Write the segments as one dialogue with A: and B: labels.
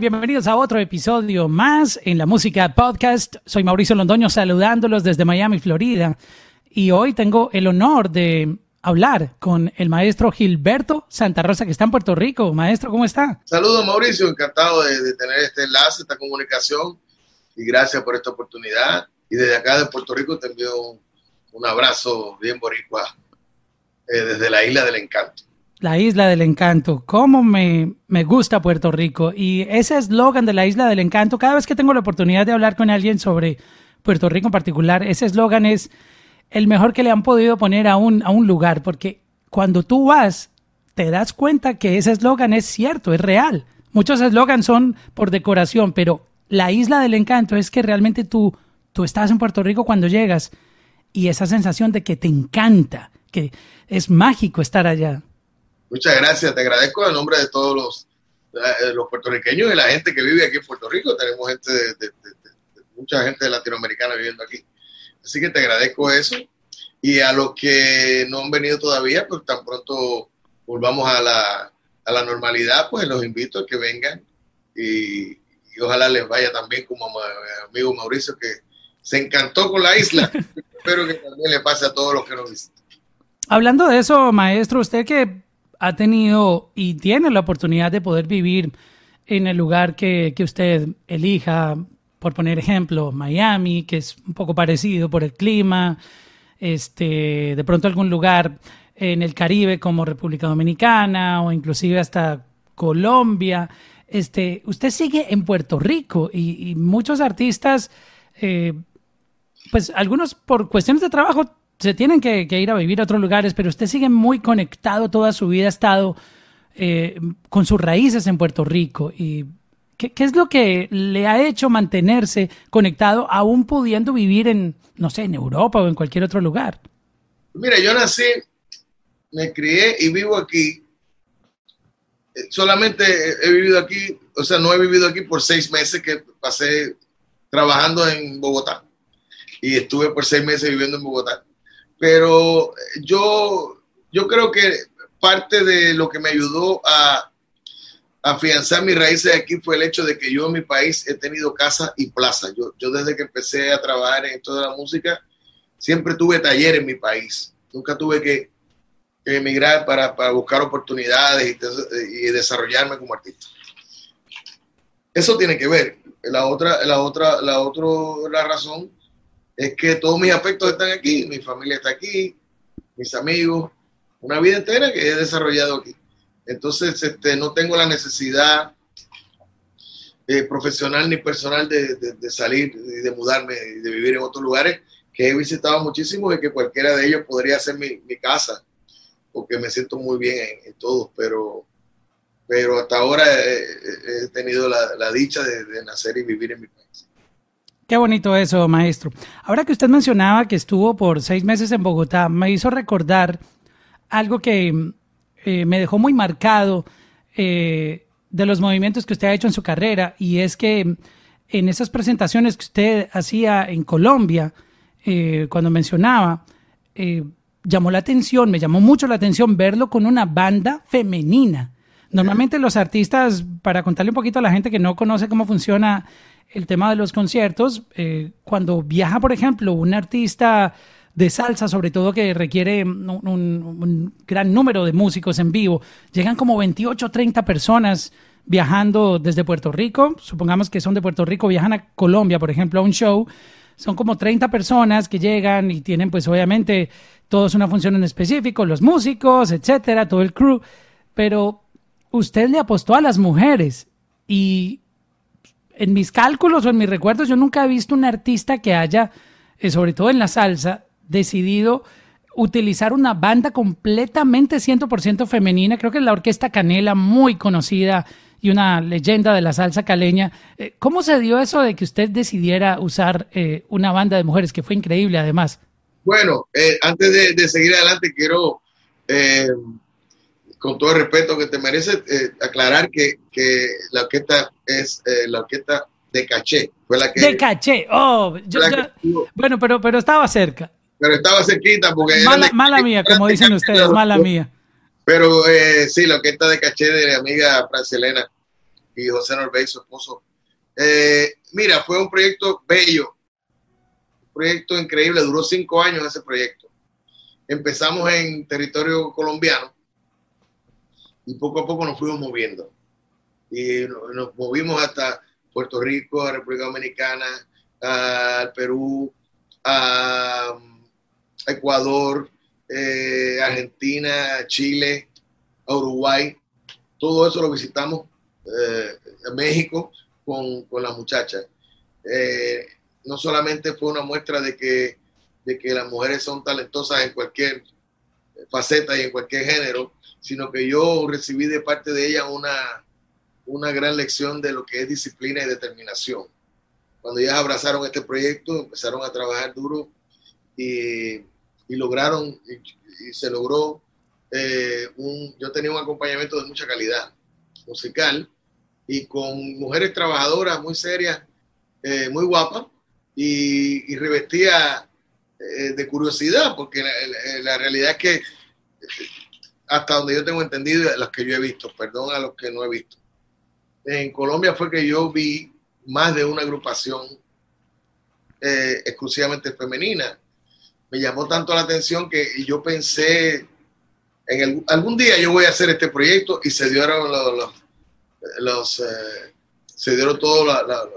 A: Bienvenidos a otro episodio más en la música podcast. Soy Mauricio Londoño saludándolos desde Miami, Florida. Y hoy tengo el honor de hablar con el maestro Gilberto Santa Rosa, que está en Puerto Rico. Maestro, ¿cómo está?
B: Saludos, Mauricio. Encantado de, tener este enlace, esta comunicación. Y gracias por esta oportunidad. Y desde acá de Puerto Rico te envío un, abrazo bien boricua eh, desde la Isla del Encanto.
A: La Isla del Encanto. ¿Cómo me, me gusta Puerto Rico? Y ese eslogan de la Isla del Encanto, cada vez que tengo la oportunidad de hablar con alguien sobre Puerto Rico en particular, ese eslogan es el mejor que le han podido poner a un, a un lugar, porque cuando tú vas, te das cuenta que ese eslogan es cierto, es real. Muchos eslogans son por decoración, pero la Isla del Encanto es que realmente tú, tú estás en Puerto Rico cuando llegas y esa sensación de que te encanta, que es mágico estar allá.
B: Muchas gracias, te agradezco en nombre de todos los, eh, los puertorriqueños y la gente que vive aquí en Puerto Rico. Tenemos gente de, mucha gente latinoamericana viviendo aquí. Así que te agradezco eso. Y a los que no han venido todavía, pues tan pronto volvamos a la, a la normalidad, pues los invito a que vengan y, y ojalá les vaya también como a mi amigo Mauricio que se encantó con la isla. Espero que también le pase a todos los que nos visitan.
A: Hablando de eso, maestro, usted que ha tenido y tiene la oportunidad de poder vivir en el lugar que, usted elija, por poner ejemplo, Miami, que es un poco parecido por el clima, este, de pronto algún lugar en el Caribe como República Dominicana o inclusive hasta Colombia. Este, usted sigue en Puerto Rico y, muchos artistas, eh, pues algunos por cuestiones de trabajo se tienen que, ir a vivir a otros lugares, pero usted sigue muy conectado toda su vida, ha estado eh, con sus raíces en Puerto Rico. ¿Y qué, es lo que le ha hecho mantenerse conectado, aún pudiendo vivir en, no sé, en Europa o en cualquier otro lugar?
B: Mira, yo nací, me crié y vivo aquí. Eh, solamente he vivido aquí, o sea, no he vivido aquí por seis meses que pasé trabajando en Bogotá y estuve por seis meses viviendo en Bogotá pero yo, yo creo que parte de lo que me ayudó a afianzar mis raíces aquí fue el hecho de que yo en mi país he tenido casa y plaza. Yo, yo desde que empecé a trabajar en toda la música, siempre tuve taller en mi país. Nunca tuve que, emigrar para, para, buscar oportunidades y, y, desarrollarme como artista. Eso tiene que ver. La otra, la otra, la otra la razón es que todos mis afectos están aquí, mi familia está aquí, mis amigos, una vida entera que he desarrollado aquí. Entonces, este, no tengo la necesidad eh, profesional ni personal de, salir y de mudarme de vivir en otros lugares que he visitado muchísimo y que cualquiera de ellos podría ser mi, casa, porque me siento muy bien en, todos, pero, pero hasta ahora he, tenido la, dicha de nacer y vivir en mi país.
A: Qué bonito eso, maestro. Ahora que usted mencionaba que estuvo por seis meses en Bogotá, me hizo recordar algo que eh, me dejó muy marcado eh, de los movimientos que usted ha hecho en su carrera, y es que en esas presentaciones que usted hacía en Colombia, eh, cuando mencionaba, llamó la atención, me llamó mucho la atención verlo con una banda femenina. Normalmente los artistas, para contarle un poquito a la gente que no conoce cómo funciona el tema de los conciertos, eh, cuando viaja, por ejemplo, un artista de salsa, sobre todo que requiere un, gran número de músicos en vivo, llegan como 28 o 30 personas viajando desde Puerto Rico, supongamos que son de Puerto Rico, viajan a Colombia, por ejemplo, a un show, son como 30 personas que llegan y tienen pues obviamente todos una función en específico, los músicos, etcétera, todo el crew, pero usted le apostó a las mujeres y en mis cálculos o en mis recuerdos, yo nunca he visto un artista que haya, eh, sobre todo en la salsa, decidido utilizar una banda completamente 100% femenina. Creo que es la Orquesta Canela, muy conocida y una leyenda de la salsa caleña. Eh, ¿Cómo se dio eso de que usted decidiera usar eh, una banda de mujeres, que fue increíble además?
B: Bueno, antes de, seguir adelante, quiero con todo el respeto que te merece, eh, aclarar que, que, la orquesta es eh, la orquesta de caché. Fue la que,
A: de caché, oh, bueno, pero, pero estaba cerca.
B: Pero estaba cerquita porque...
A: Mala, mala mía, como dicen ustedes, mala mía.
B: Pero eh, sí, la orquesta de caché de mi amiga Francelena y José Norbey, su esposo. Eh, mira, fue un proyecto bello, un proyecto increíble, duró cinco años ese proyecto. Empezamos en territorio colombiano y poco a poco nos fuimos moviendo. Y nos movimos hasta Puerto Rico, a República Dominicana, al Perú, a Ecuador, eh, Argentina, Chile, Uruguay. Todo eso lo visitamos eh, en México con, con las muchachas. Eh, no solamente fue una muestra de que, de que las mujeres son talentosas en cualquier faceta y en cualquier género, sino que yo recibí de parte de ella una, una gran lección de lo que es disciplina y determinación. Cuando ellas abrazaron este proyecto, empezaron a trabajar duro y, lograron, y, se logró, eh, un, yo tenía un acompañamiento de mucha calidad musical y con mujeres trabajadoras muy serias, eh, muy guapas y, y revestía eh, de curiosidad, porque la, la, realidad es que hasta donde yo tengo entendido, las que yo he visto, perdón a los que no he visto, en Colombia fue que yo vi más de una agrupación eh, exclusivamente femenina. Me llamó tanto la atención que yo pensé, en algún día yo voy a hacer este proyecto y se dieron los, los, eh, se dieron la, la,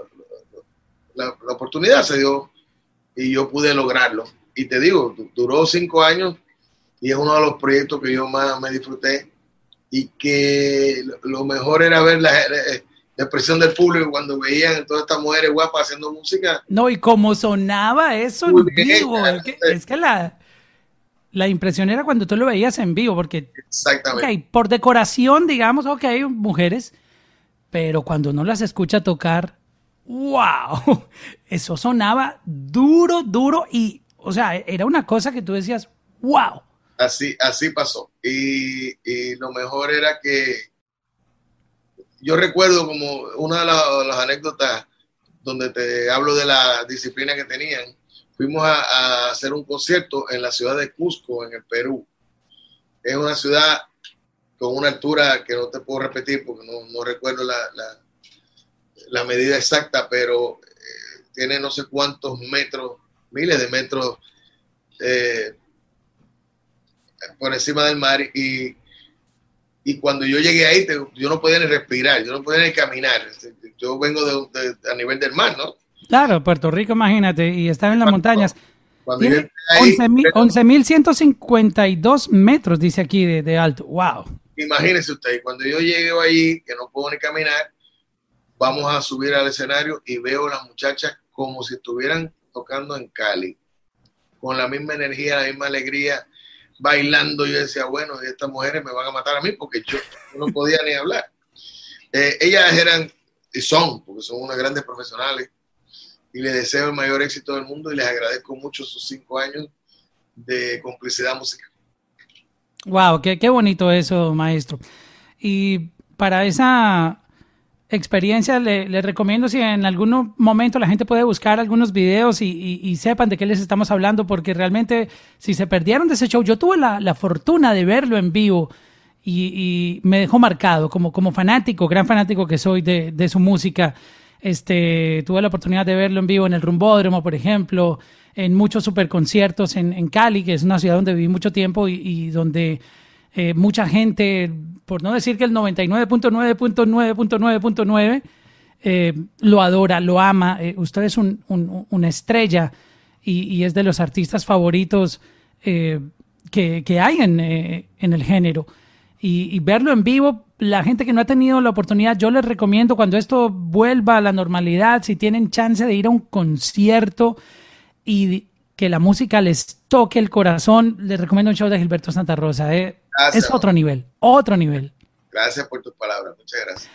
B: la, oportunidad, se dio y yo pude lograrlo. Y te digo, duró cinco años y es uno de los proyectos que yo más me disfruté y que lo mejor era ver la, la expresión del público cuando veían todas estas mujeres guapas haciendo música.
A: No, y cómo sonaba eso en vivo. Es que, es que, la, la impresión era cuando tú lo veías en vivo, porque
B: Exactamente.
A: Okay, por decoración, digamos, ok, mujeres, pero cuando no las escucha tocar, wow, eso sonaba duro, duro y, o sea, era una cosa que tú decías, wow.
B: Así, así pasó. Y, lo mejor era que yo recuerdo como una de las, anécdotas donde te hablo de la disciplina que tenían, fuimos a, hacer un concierto en la ciudad de Cusco, en el Perú. Es una ciudad con una altura que no te puedo repetir porque no, recuerdo la, la, la, medida exacta, pero eh, tiene no sé cuántos metros, miles de metros eh, por encima del mar y y cuando yo llegué ahí, yo no podía ni respirar, yo no podía ni caminar. Yo vengo de, de, a nivel del mar, ¿no?
A: Claro, Puerto Rico, imagínate, y estaba en las cuando, montañas. 11.152 metros, dice aquí, de, de, alto. ¡Wow!
B: Imagínese usted, cuando yo llegué ahí, que no puedo ni caminar, vamos a subir al escenario y veo a las muchachas como si estuvieran tocando en Cali, con la misma energía, la misma alegría bailando, yo decía, bueno, estas mujeres me van a matar a mí porque yo no podía ni hablar. Eh, ellas eran y son, porque son unas grandes profesionales, y les deseo el mayor éxito del mundo y les agradezco mucho sus cinco años de complicidad musical.
A: Wow, qué, qué bonito eso, maestro. Y para esa experiencia, le, le, recomiendo si en algún momento la gente puede buscar algunos videos y, sepan de qué les estamos hablando, porque realmente si se perdieron de ese show, yo tuve la, fortuna de verlo en vivo y, me dejó marcado como, como fanático, gran fanático que soy de, su música. Este, tuve la oportunidad de verlo en vivo en el Rumbódromo, por ejemplo, en muchos superconciertos en, en Cali, que es una ciudad donde viví mucho tiempo y donde eh, mucha gente, por no decir que el 99.9.9.9.9, eh, lo adora, lo ama. Eh, usted es un, un, una estrella y, es de los artistas favoritos que, hay en, en el género. Y, y, verlo en vivo, la gente que no ha tenido la oportunidad, yo les recomiendo cuando esto vuelva a la normalidad, si tienen chance de ir a un concierto y que la música les toque el corazón, les recomiendo un show de Gilberto Santa Rosa. ¿eh? Gracias, es otro nivel, otro nivel.
B: Gracias por tus palabras, muchas gracias.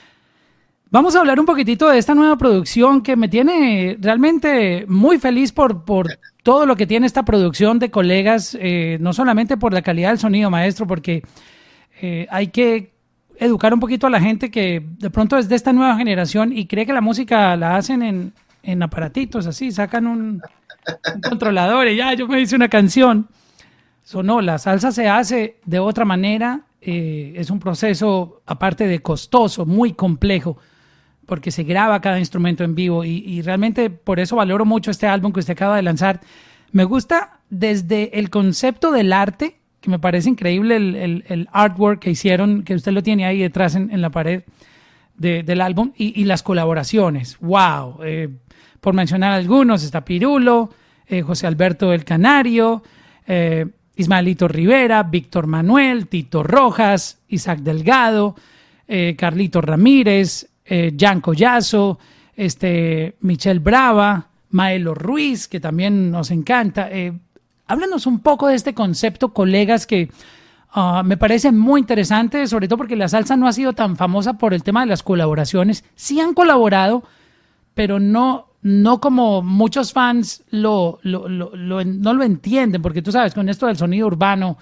A: Vamos a hablar un poquitito de esta nueva producción que me tiene realmente muy feliz por, por todo lo que tiene esta producción de colegas, eh, no solamente por la calidad del sonido, maestro, porque eh, hay que educar un poquito a la gente que de pronto es de esta nueva generación y cree que la música la hacen en, en aparatitos, así, sacan un, un controlador y ya, yo me hice una canción. So, no, la salsa se hace de otra manera, eh, es un proceso aparte de costoso, muy complejo, porque se graba cada instrumento en vivo y, realmente por eso valoro mucho este álbum que usted acaba de lanzar. Me gusta desde el concepto del arte, que me parece increíble el, artwork que hicieron, que usted lo tiene ahí detrás en, la pared del álbum, y, las colaboraciones. ¡Wow! Eh, por mencionar algunos, está Pirulo, eh, José Alberto El Canario, eh, Ismaelito Rivera, Víctor Manuel, Tito Rojas, Isaac Delgado, eh, Carlito Ramírez, Jan Collazo, este, Michelle Brava, Maelo Ruiz, que también nos encanta. Háblanos un poco de este concepto, colegas, que ah, me parece muy interesante, sobre todo porque la salsa no ha sido tan famosa por el tema de las colaboraciones. Sí han colaborado, pero no, no como muchos fans lo, lo, no lo entienden, porque tú sabes, con esto del sonido urbano,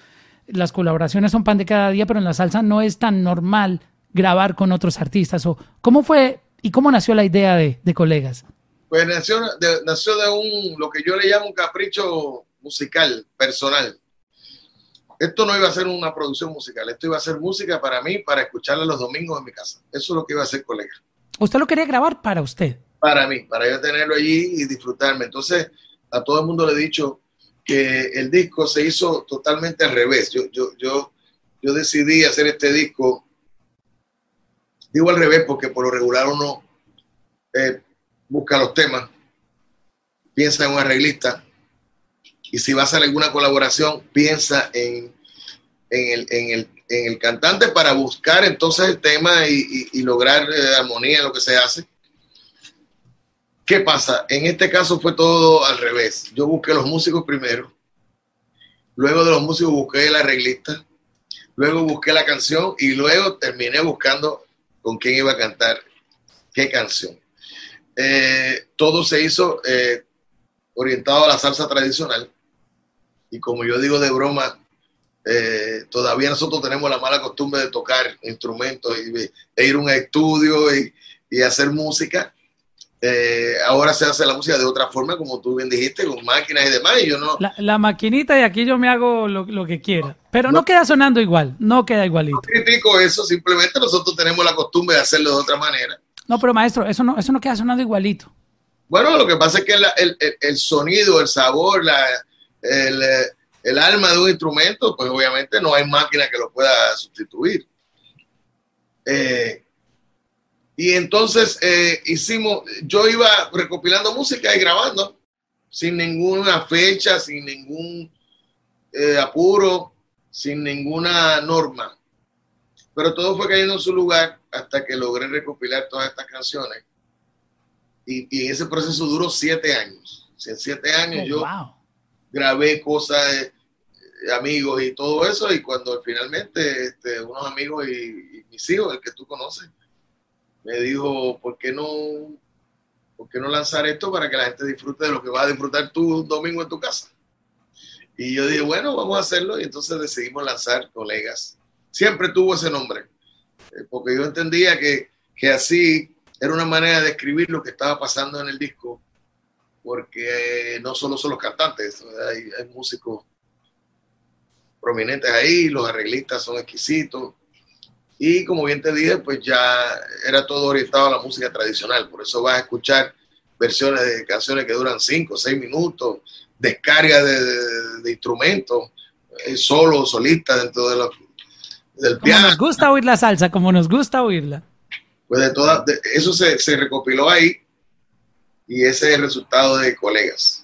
A: las colaboraciones son pan de cada día, pero en la salsa no es tan normal grabar con otros artistas? O ¿Cómo fue y cómo nació la idea de, colegas?
B: Pues nació de, nació de un, lo que yo le llamo un capricho musical, personal. Esto no iba a ser una producción musical, esto iba a ser música para mí, para escucharla los domingos en mi casa. Eso es lo que iba a hacer colega.
A: ¿Usted lo quería grabar para usted?
B: Para mí, para yo tenerlo allí y disfrutarme. Entonces, a todo el mundo le he dicho que el disco se hizo totalmente al revés. Yo, yo, yo, yo decidí hacer este disco Digo al revés porque por lo regular uno eh, busca los temas, piensa en un arreglista y si va a hacer alguna colaboración, piensa en, en, el, cantante para buscar entonces el tema y, lograr eh, armonía en lo que se hace. ¿Qué pasa? En este caso fue todo al revés. Yo busqué los músicos primero, luego de los músicos busqué el arreglista, luego busqué la canción y luego terminé buscando con quién iba a cantar qué canción. Eh, todo se hizo eh, orientado a la salsa tradicional y como yo digo de broma, eh, todavía nosotros tenemos la mala costumbre de tocar instrumentos y, e ir a un estudio y, hacer música. Ahora se hace la música de otra forma, como tú bien dijiste, con máquinas y demás. Y yo no.
A: La, maquinita y aquí yo me hago lo, que quiera. Pero no, queda sonando igual, no queda igualito. No
B: critico eso, simplemente nosotros tenemos la costumbre de hacerlo de otra manera.
A: No, pero maestro, eso no, eso no queda sonando igualito.
B: Bueno, lo que pasa es que el, sonido, el sabor, la, el, alma de un instrumento, pues obviamente no hay máquina que lo pueda sustituir. Eh, y entonces eh, hicimos, yo iba recopilando música y grabando, sin ninguna fecha, sin ningún eh, apuro sin ninguna norma. Pero todo fue cayendo en su lugar hasta que logré recopilar todas estas canciones. Y, ese proceso duró siete años. en siete años oh, yo grabé cosas, de, amigos y todo eso. Y cuando finalmente este, unos amigos y, mis hijos, el que tú conoces, me dijo, ¿por qué no ¿por qué no lanzar esto para que la gente disfrute de lo que va a disfrutar tú un domingo en tu casa? Y yo dije, bueno, vamos a hacerlo. Y entonces decidimos lanzar Colegas. Siempre tuvo ese nombre, eh, porque yo entendía que, que así era una manera de escribir lo que estaba pasando en el disco, porque eh, no solo son los cantantes, hay, músicos prominentes ahí, los arreglistas son exquisitos. Y como bien te dije, pues ya era todo orientado a la música tradicional, por eso vas a escuchar versiones de canciones que duran 5 o 6 minutos, descarga de, instrumentos, eh, solo, solista dentro de los, del piano.
A: Como nos gusta oír la salsa, como nos gusta oírla.
B: Pues de todas, eso se, recopiló ahí y ese es el resultado de colegas.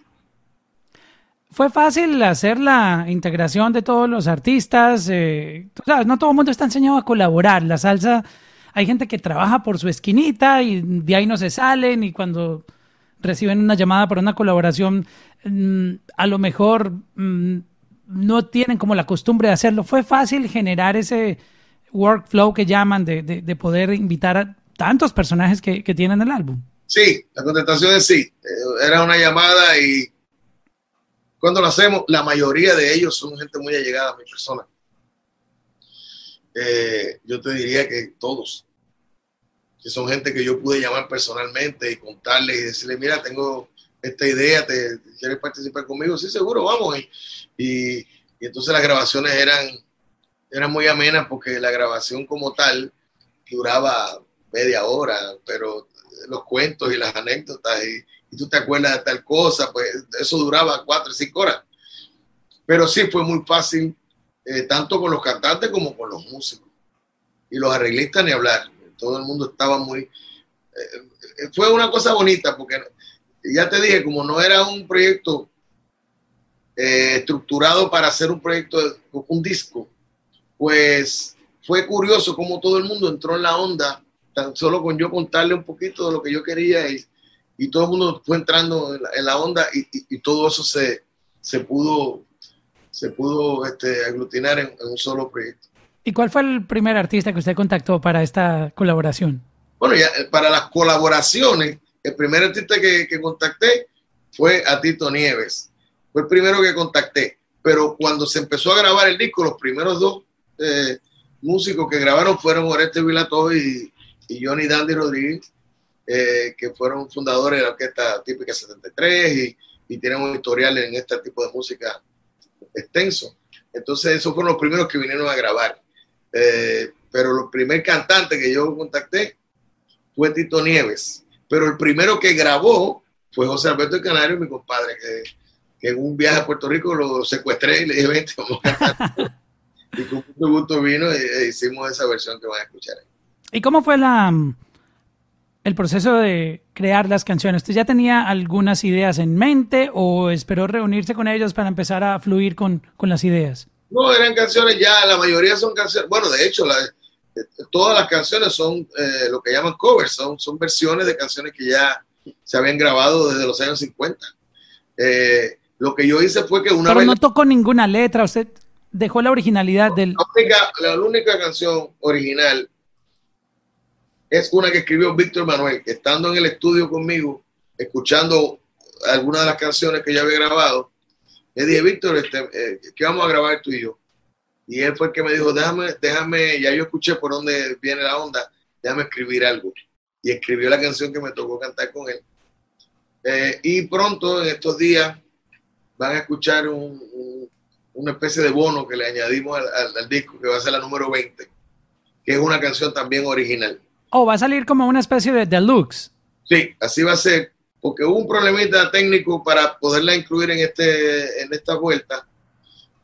A: Fue fácil hacer la integración de todos los artistas. Eh, no todo el mundo está enseñado a colaborar. La salsa, hay gente que trabaja por su esquinita y de ahí no se salen y cuando reciben una llamada para una colaboración, mm, a lo mejor mm, no tienen como la costumbre de hacerlo. ¿Fue fácil generar ese workflow que llaman de, poder invitar a tantos personajes que, tienen el álbum?
B: Sí, la contestación es sí. Eh, era una llamada y cuando lo hacemos, la mayoría de ellos son gente muy allegada a mi persona. Eh, yo te diría que todos que son gente que yo pude llamar personalmente y contarles y decirle, mira, tengo esta idea, ¿te, quieres participar conmigo? Sí, seguro, vamos. Y, y, entonces las grabaciones eran, eran muy amenas porque la grabación como tal duraba media hora, pero los cuentos y las anécdotas y, tú te acuerdas de tal cosa, pues eso duraba cuatro o cinco horas. Pero sí fue muy fácil, eh, tanto con los cantantes como con los músicos. Y los arreglistas ni hablar. Todo el mundo estaba muy... Eh, fue una cosa bonita porque ya te dije, como no era un proyecto eh, estructurado para hacer un proyecto, un disco, pues fue curioso cómo todo el mundo entró en la onda, tan solo con yo contarle un poquito de lo que yo quería y, y todo el mundo fue entrando en la, onda y, y, todo eso se, se pudo, se pudo este, aglutinar en, un solo proyecto.
A: ¿Y cuál fue el primer artista que usted contactó para esta colaboración?
B: Bueno, ya eh, para las colaboraciones, el primer artista que, que contacté fue a Tito Nieves. Fue el primero que contacté. Pero cuando se empezó a grabar el disco, los primeros dos eh, músicos que grabaron fueron Oreste Vilato y, y Johnny Dandy Rodríguez, eh, que fueron fundadores de la orquesta típica 73 y, y tienen un historial en este tipo de música extenso. Entonces, esos fueron los primeros que vinieron a grabar. Eh, pero el primer cantante que yo contacté fue Tito Nieves. Pero el primero que grabó fue José Alberto Canario, mi compadre, que, que, en un viaje a Puerto Rico lo secuestré y le dije, vente, vamos a y con mucho gusto vino e, hicimos esa versión que van a escuchar ahí.
A: ¿Y cómo fue la, el proceso de crear las canciones? ¿Usted ya tenía algunas ideas en mente o esperó reunirse con ellos para empezar a fluir con, con las ideas?
B: No, eran canciones ya, la mayoría son canciones, bueno, de hecho, la, todas las canciones son eh, lo que llaman covers, son, son versiones de canciones que ya se habían grabado desde los años 50. Eh, lo que yo hice fue que una
A: Pero no tocó ninguna letra, usted dejó la originalidad del...
B: La única, la única canción original es una que escribió Víctor Manuel, estando en el estudio conmigo, escuchando algunas de las canciones que ya había grabado, le dije, Víctor, este, eh, ¿qué vamos a grabar tú y yo? Y él fue el que me dijo, déjame, déjame, ya yo escuché por dónde viene la onda, déjame escribir algo. Y escribió la canción que me tocó cantar con él. Eh, y pronto, en estos días, van a escuchar un, una especie de bono que le añadimos al, disco, que va a ser la número 20, que es una canción también original.
A: Oh, va a salir como una especie de deluxe.
B: Sí, así va a ser, porque hubo un problemita técnico para poderla incluir en, este, en esta vuelta,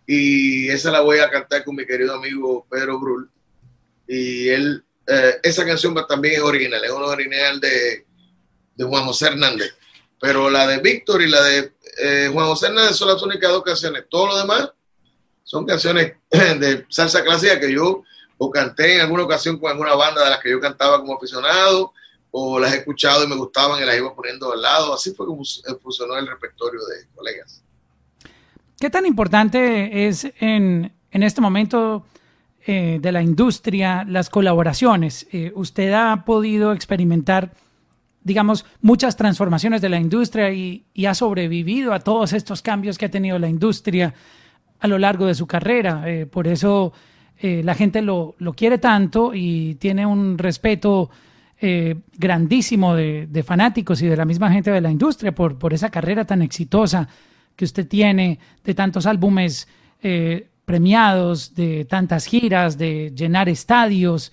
B: y esa la voy a cantar con mi querido amigo Pedro Brul. Y él, eh, esa canción también es original, es una original de, de Juan José Hernández. Pero la de Víctor y la de eh, Juan José Hernández son las únicas dos canciones. Todo lo demás son canciones de salsa clásica que yo o canté en alguna ocasión con alguna banda de las que yo cantaba como aficionado, o las he escuchado y me gustaban y las iba poniendo al lado. Así fue como funcionó el repertorio de colegas.
A: ¿Qué tan importante es en, en este momento eh, de la industria las colaboraciones? Eh, ¿Usted ha podido experimentar, digamos, muchas transformaciones de la industria y, y ha sobrevivido a todos estos cambios que ha tenido la industria? a lo largo de su carrera. Eh, por eso eh, la gente lo, lo, quiere tanto y tiene un respeto eh, grandísimo de, de, fanáticos y de la misma gente de la industria por, por esa carrera tan exitosa que usted tiene, de tantos álbumes premiados, de tantas giras, de llenar estadios.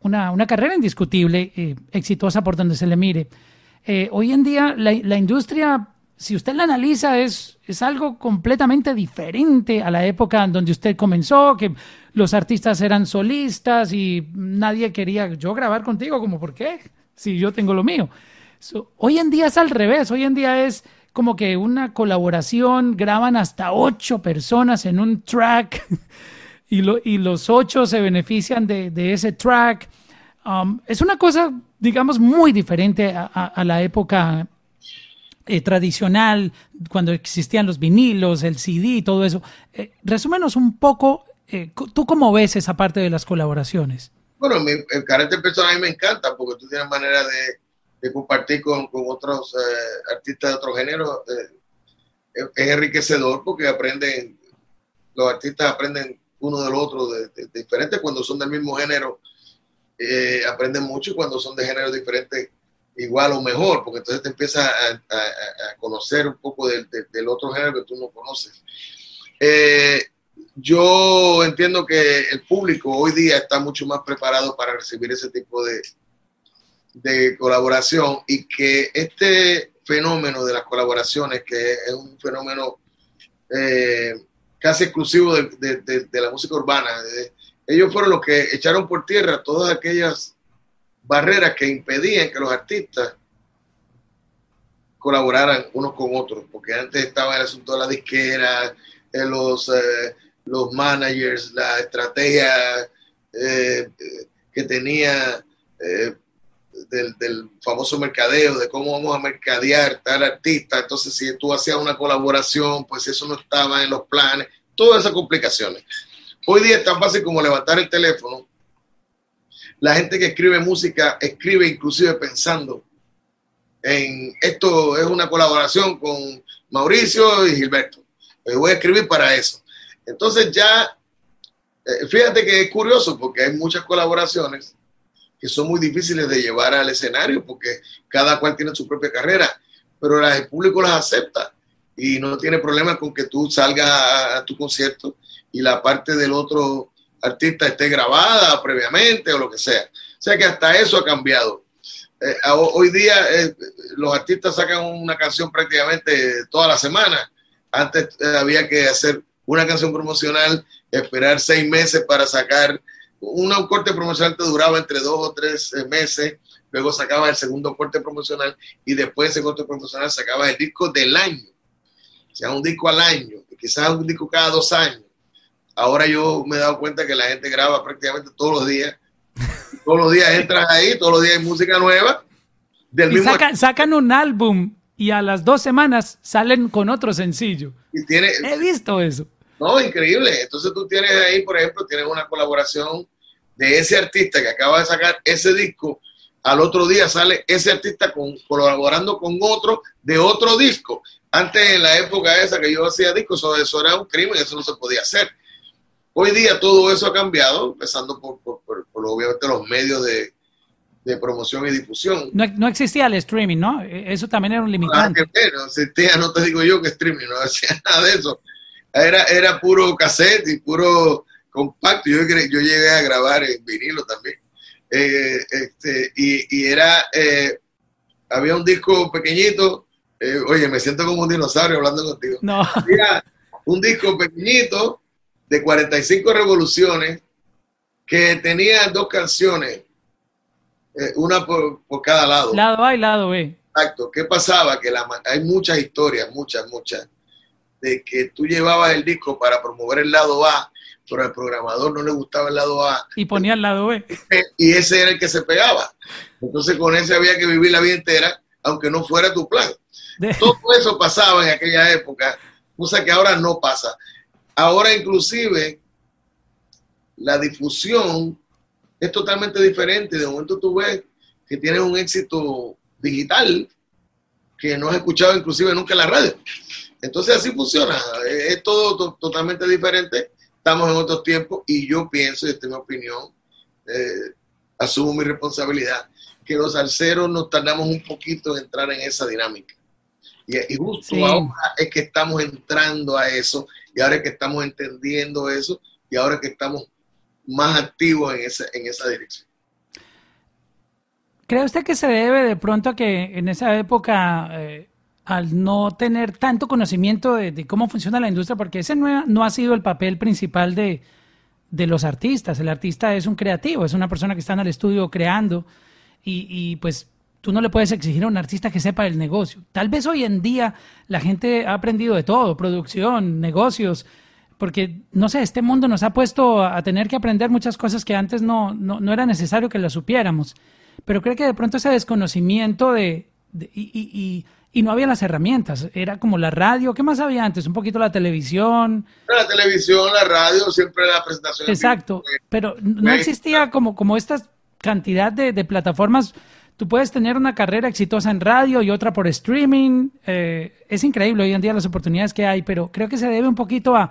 A: Una, una, carrera indiscutible, exitosa por donde se le mire. hoy en día la, la industria si usted la analiza, es, es algo completamente diferente a la época en donde usted comenzó, que los artistas eran solistas y nadie quería yo grabar contigo, como, ¿por qué? Si yo tengo lo mío. hoy en día es al revés, hoy en día es como que una colaboración, graban hasta ocho personas en un track y, lo, y los ocho se benefician de, de ese track. Um, es una cosa, digamos, muy diferente a, a la época eh, tradicional, cuando existían los vinilos, el CD y todo eso. Eh, resúmenos un poco, eh, ¿tú cómo ves esa parte de las colaboraciones?
B: Bueno, mi, el carácter personal a mí me encanta porque tú tienes manera de, de compartir con, otros eh, artistas de otro género. es enriquecedor porque aprenden, los artistas aprenden uno del otro de, de, diferente. Cuando son del mismo género, aprenden mucho y cuando son de géneros diferentes igual o mejor, porque entonces te empiezas a, conocer un poco del, otro género que tú no conoces. Eh, yo entiendo que el público hoy día está mucho más preparado para recibir ese tipo de, de colaboración y que este fenómeno de las colaboraciones, que es un fenómeno eh, casi exclusivo de, la música urbana, ellos fueron los que echaron por tierra todas aquellas barreras que impedían que los artistas colaboraran unos con otros, porque antes estaba el asunto de la disquera, eh, los, eh, los managers, la estrategia que tenía del, famoso mercadeo, de cómo vamos a mercadear tal artista. Entonces, si tú hacías una colaboración, pues eso no estaba en los planes, todas esas complicaciones. Hoy día es tan fácil como levantar el teléfono. La gente que escribe música escribe inclusive pensando en esto es una colaboración con Mauricio y Gilberto. Pues voy a escribir para eso. Entonces ya, eh, fíjate que es curioso porque hay muchas colaboraciones que son muy difíciles de llevar al escenario porque cada cual tiene su propia carrera, pero el público las acepta y no tiene problema con que tú salgas a, tu concierto y la parte del otro artista esté grabada previamente o lo que sea. O sea que hasta eso ha cambiado. Eh, hoy día eh, los artistas sacan una canción prácticamente toda la semana. Antes eh, había que hacer una canción promocional, esperar seis meses para sacar un corte promocional te duraba entre dos o tres meses, luego sacaba el segundo corte promocional y después ese corte promocional sacaba el disco del año. O sea, un disco al año, quizás un disco cada dos años. Ahora yo me he dado cuenta que la gente graba prácticamente todos los días. Todos los días entras ahí, todos los días hay música nueva.
A: Del y sacan, un álbum y a las dos semanas salen con otro sencillo.
B: Y tiene,
A: He visto eso.
B: No, increíble. Entonces tú tienes ahí, por ejemplo, tienes una colaboración de ese artista que acaba de sacar ese disco, al otro día sale ese artista con, colaborando con otro de otro disco. Antes, en la época esa que yo hacía discos, eso, era un crimen, eso no se podía hacer. Hoy día todo eso ha cambiado, empezando por, obviamente los medios de, promoción y difusión.
A: No, existía el streaming, ¿no? E, eso también era un limitante.
B: no existía, no te digo yo que streaming, no hacía nada de eso. Era, era puro cassette y puro compacto. Yo, yo llegué a grabar en vinilo también. Eh, este, y, era, eh, había un disco pequeñito. Eh, oye, me siento como un dinosaurio hablando contigo.
A: No.
B: Había un disco pequeñito de 45 revoluciones que tenía dos canciones, una por, cada lado.
A: Lado A y lado B.
B: Exacto. ¿Qué pasaba? Que la, hay muchas historias, muchas, muchas, de que tú llevabas el disco para promover el lado A pero al programador no le gustaba el lado A.
A: Y ponía el lado B.
B: Y ese era el que se pegaba. Entonces con ese había que vivir la vida entera, aunque no fuera tu plan. Todo eso pasaba en aquella época, cosa que ahora no pasa. Ahora inclusive la difusión es totalmente diferente. De momento tú ves que tienes un éxito digital que no has escuchado inclusive nunca en la radio. Entonces así funciona. Es todo totalmente diferente estamos en otros tiempos y yo pienso, y esta es mi opinión, eh, asumo mi responsabilidad, que los alceros nos tardamos un poquito en entrar en esa dinámica. Y, justo ahora es que estamos entrando a eso, y ahora que estamos entendiendo eso, y ahora que estamos más activos en esa, en esa dirección.
A: ¿Cree usted que se debe de pronto a que en esa época eh, al no tener tanto conocimiento de, cómo funciona la industria, porque ese no ha, sido el papel principal de, los artistas. El artista es un creativo, es una persona que está en el estudio creando y, pues tú no le puedes exigir a un artista que sepa el negocio. Tal vez hoy en día la gente ha aprendido de todo, producción, negocios, porque no sé, este mundo nos ha puesto a tener que aprender muchas cosas que antes no, no, era necesario que las supiéramos. Pero creo que de pronto ese desconocimiento de, y y no había las herramientas. Era como la radio. ¿Qué más había antes? Un poquito la televisión.
B: La televisión, la radio, siempre la presentación.
A: Exacto. Pero no existía como, como esta cantidad de, plataformas. Tú puedes tener una carrera exitosa en radio y otra por streaming. Eh, es increíble hoy en día las oportunidades que hay, pero creo que se debe un poquito a,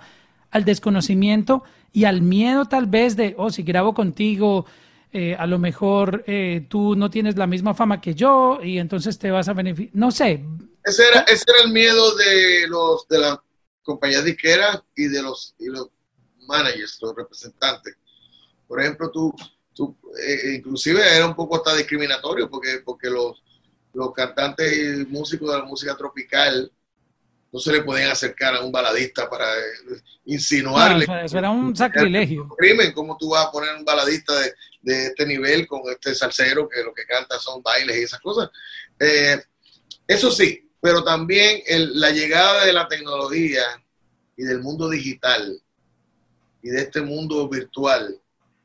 A: al desconocimiento y al miedo tal vez de, oh, si grabo contigo, eh, a lo mejor eh, tú no tienes la misma fama que yo y entonces te vas a beneficiar. No sé.
B: Ese era, ese era el miedo de los de las compañías disqueras y de los, y los managers, los representantes. Por ejemplo, tú, tú, eh, inclusive era un poco hasta discriminatorio porque, porque los, los cantantes y músicos de la música tropical no se le podían acercar a un baladista para eh, insinuarle.
A: eso, era un sacrilegio.
B: Crimen, ¿cómo tú vas a poner un baladista de, de, este nivel con este salsero que lo que canta son bailes y esas cosas? Eh, eso sí, pero también la llegada de la tecnología y del mundo digital y de este mundo virtual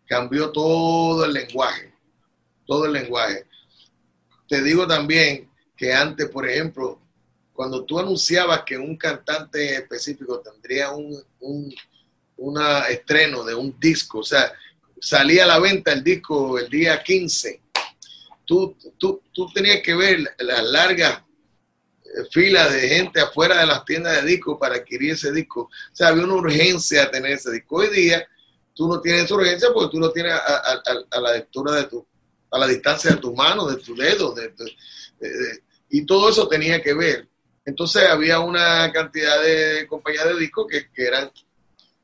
B: cambió todo el lenguaje, todo el lenguaje. Te digo también que antes, por ejemplo, cuando tú anunciabas que un cantante específico tendría un, un estreno de un disco, o sea, salía a la venta el disco el día 15, tú, tú, tú tenías que ver las largas filas de gente afuera de las tiendas de discos para adquirir ese disco. O sea, había una urgencia de tener ese disco. Hoy día tú no tienes urgencia porque tú lo tienes a, la lectura de tu, a la distancia de tu mano, de tu dedo, y todo eso tenía que ver. Entonces había una cantidad de compañías de discos que, eran,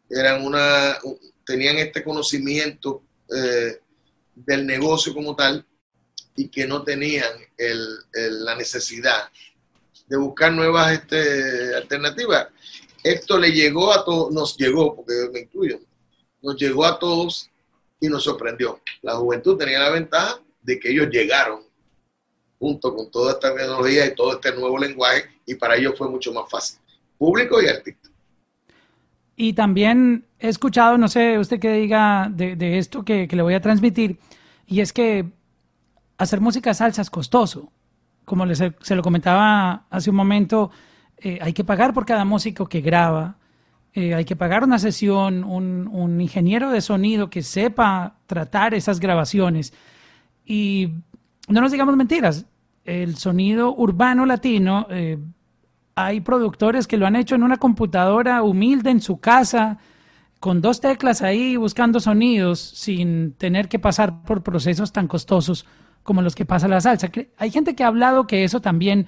B: eran una, tenían este conocimiento eh, del negocio como tal y que no tenían la necesidad de buscar nuevas este, alternativas. Esto le llegó a todos, nos llegó, porque me incluyo, nos llegó a todos y nos sorprendió. La juventud tenía la ventaja de que ellos llegaron junto con toda esta tecnología y todo este nuevo lenguaje y para ellos fue mucho más fácil, público y artista.
A: Y también he escuchado, no sé usted qué diga de, esto que, le voy a transmitir, y es que hacer música salsa es costoso como les, se lo comentaba hace un momento, eh, hay que pagar por cada músico que graba, eh, hay que pagar una sesión, un, ingeniero de sonido que sepa tratar esas grabaciones. Y no nos digamos mentiras, el sonido urbano latino, eh, hay productores que lo han hecho en una computadora humilde en su casa, con dos teclas ahí buscando sonidos, sin tener que pasar por procesos tan costosos como los que pasa la salsa. Hay gente que ha hablado que eso también,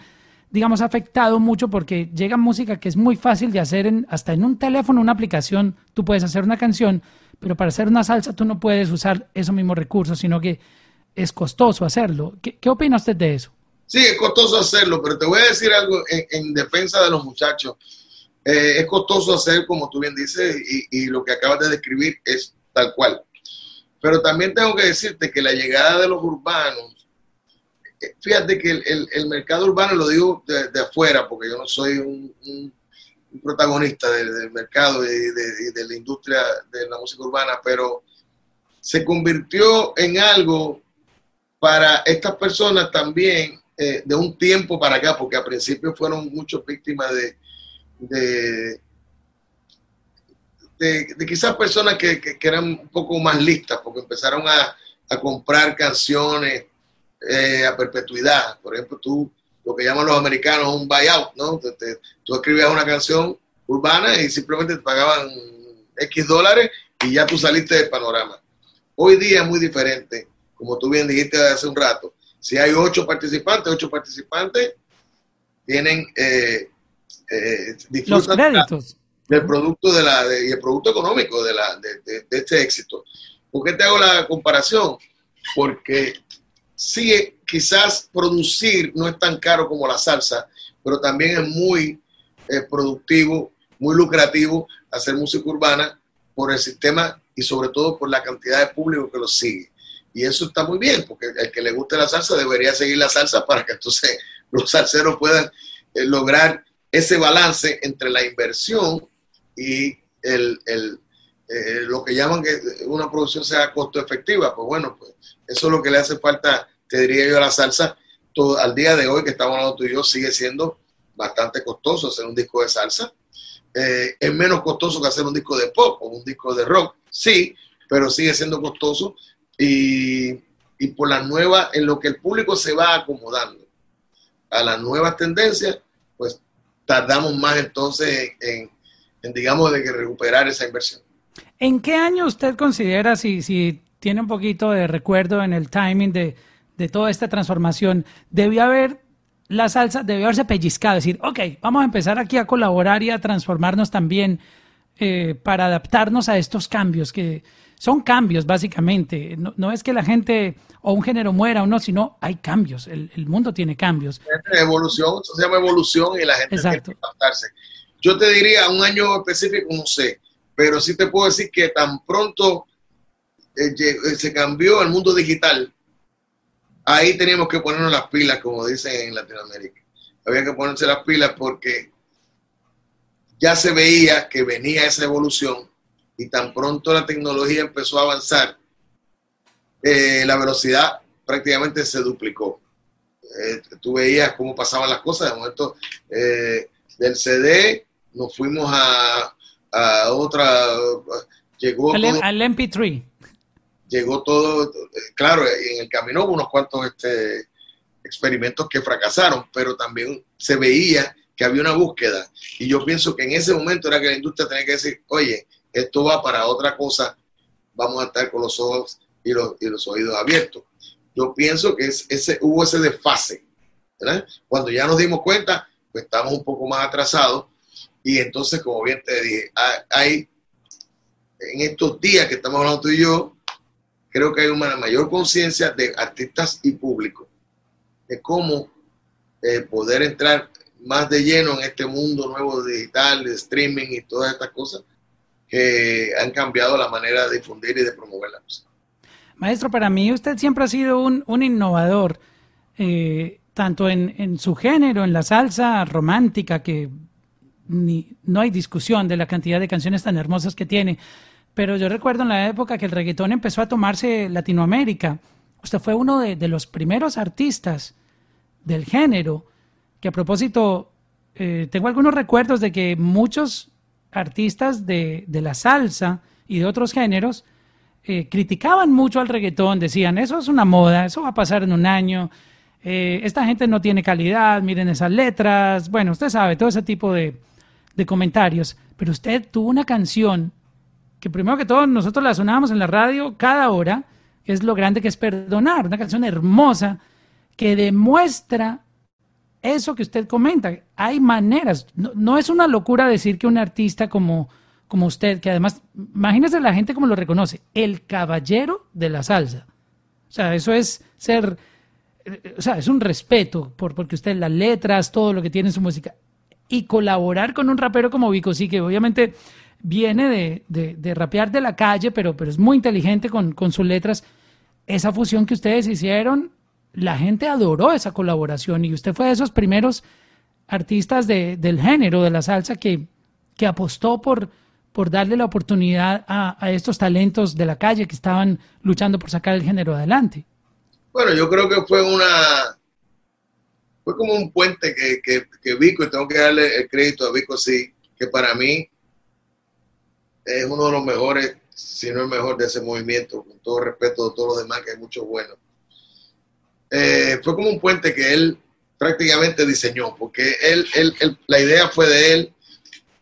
A: digamos, afectado mucho porque llega música que es muy fácil de hacer en, hasta en un teléfono, una aplicación, tú puedes hacer una canción, pero para hacer una salsa tú no puedes usar esos mismos recursos, sino que es costoso hacerlo. ¿Qué, qué opina usted de eso?
B: Sí, es costoso hacerlo, pero te voy a decir algo en, defensa de los muchachos. Eh, es costoso hacer, como tú bien dices, y, y, lo que acabas de describir es tal cual. Pero también tengo que decirte que la llegada de los urbanos, fíjate que el, mercado urbano, lo digo de, afuera, porque yo no soy un, protagonista del, mercado y de, la industria de la música urbana, pero se convirtió en algo para estas personas también eh, de un tiempo para acá, porque al principio fueron muchos víctimas de, de, quizás personas que, eran un poco más listas, porque empezaron a, comprar canciones eh, a perpetuidad. Por ejemplo, tú, lo que llaman los americanos un buyout, ¿no? tú escribías una canción urbana y simplemente te pagaban X dólares y ya tú saliste del panorama. Hoy día es muy diferente, como tú bien dijiste hace un rato. Si hay ocho participantes, ocho participantes tienen eh,
A: eh, los créditos
B: del producto de la y el producto económico de, la, de, este éxito. ¿Por qué te hago la comparación? Porque sí, quizás producir no es tan caro como la salsa, pero también es muy eh, productivo, muy lucrativo hacer música urbana por el sistema y sobre todo por la cantidad de público que lo sigue. Y eso está muy bien, porque el que le guste la salsa debería seguir la salsa para que entonces los salseros puedan eh, lograr ese balance entre la inversión y el, el, eh, lo que llaman que una producción sea costo efectiva, pues bueno, pues eso es lo que le hace falta, te diría yo, a la salsa. Todo, al día de hoy que estamos hablando tú y yo, sigue siendo bastante costoso hacer un disco de salsa. Eh, es menos costoso que hacer un disco de pop o un disco de rock, sí, pero sigue siendo costoso y, y por la nueva, en lo que el público se va acomodando a las nuevas tendencias, pues tardamos más entonces en, digamos, de que recuperar esa inversión.
A: ¿En qué año usted considera, si, si tiene un poquito de recuerdo en el timing de, toda esta transformación, debió haber la salsa, debió haberse pellizcado, decir, ok, vamos a empezar aquí a colaborar y a transformarnos también eh, para adaptarnos a estos cambios que son cambios básicamente. No, es que la gente o un género muera o no, sino hay cambios. El, mundo tiene cambios.
B: Evolución, eso se llama evolución y la gente tiene que adaptarse. Yo te diría un año específico, no sé, pero sí te puedo decir que tan pronto se cambió el mundo digital, ahí teníamos que ponernos las pilas, como dicen en Latinoamérica. Había que ponerse las pilas porque ya se veía que venía esa evolución y tan pronto la tecnología empezó a avanzar, eh, la velocidad prácticamente se duplicó. Eh, tú veías cómo pasaban las cosas, de momento eh, del CD nos fuimos a, otra, llegó
A: al, MP3.
B: Llegó todo, claro, en el camino hubo unos cuantos este, experimentos que fracasaron, pero también se veía que había una búsqueda. Y yo pienso que en ese momento era que la industria tenía que decir, oye, esto va para otra cosa, vamos a estar con los ojos y los, y los oídos abiertos. Yo pienso que es, ese, hubo ese desfase. Cuando ya nos dimos cuenta, pues estamos un poco más atrasados. Y entonces, como bien te dije, hay, en estos días que estamos hablando tú y yo, creo que hay una mayor conciencia de artistas y público, de cómo eh, poder entrar más de lleno en este mundo nuevo digital, de streaming y todas estas cosas que han cambiado la manera de difundir y de promover la música.
A: Maestro, para mí usted siempre ha sido un, innovador, eh, tanto en, su género, en la salsa romántica, que no hay discusión de la cantidad de canciones tan hermosas que tiene, pero yo recuerdo en la época que el reggaetón empezó a tomarse Latinoamérica. Usted fue uno de los primeros artistas del género que a propósito, eh, tengo algunos recuerdos de que muchos artistas de, la salsa y de otros géneros eh, criticaban mucho al reggaetón, decían, eso es una moda, eso va a pasar en un año, eh, esta gente no tiene calidad, miren esas letras, bueno, usted sabe, todo ese tipo de, de comentarios, pero usted tuvo una canción que primero que todo nosotros la sonábamos en la radio cada hora, es lo grande que es perdonar, una canción hermosa que demuestra eso que usted comenta, hay maneras, no, es una locura decir que un artista como, como usted, que además, imagínese la gente como lo reconoce, el caballero de la salsa. O sea, eso es ser, o sea, es un respeto por, porque usted las letras, todo lo que tiene en su música. Y colaborar con un rapero como Vico, sí, que obviamente viene de, de, rapear de la calle, pero, pero es muy inteligente con, con sus letras. Esa fusión que ustedes hicieron la gente adoró esa colaboración y usted fue de esos primeros artistas del género, de la salsa, que, que apostó por, por darle la oportunidad a, estos talentos de la calle que estaban luchando por sacar el género adelante.
B: Bueno, yo creo que fue una, fue como un puente que, que, que Vico, y tengo que darle el crédito a Vico, sí, que para mí es uno de los mejores, si no el mejor de ese movimiento, con todo respeto de todos los demás, que hay muchos buenos. Eh, fue como un puente que él prácticamente diseñó, porque él, la idea fue de él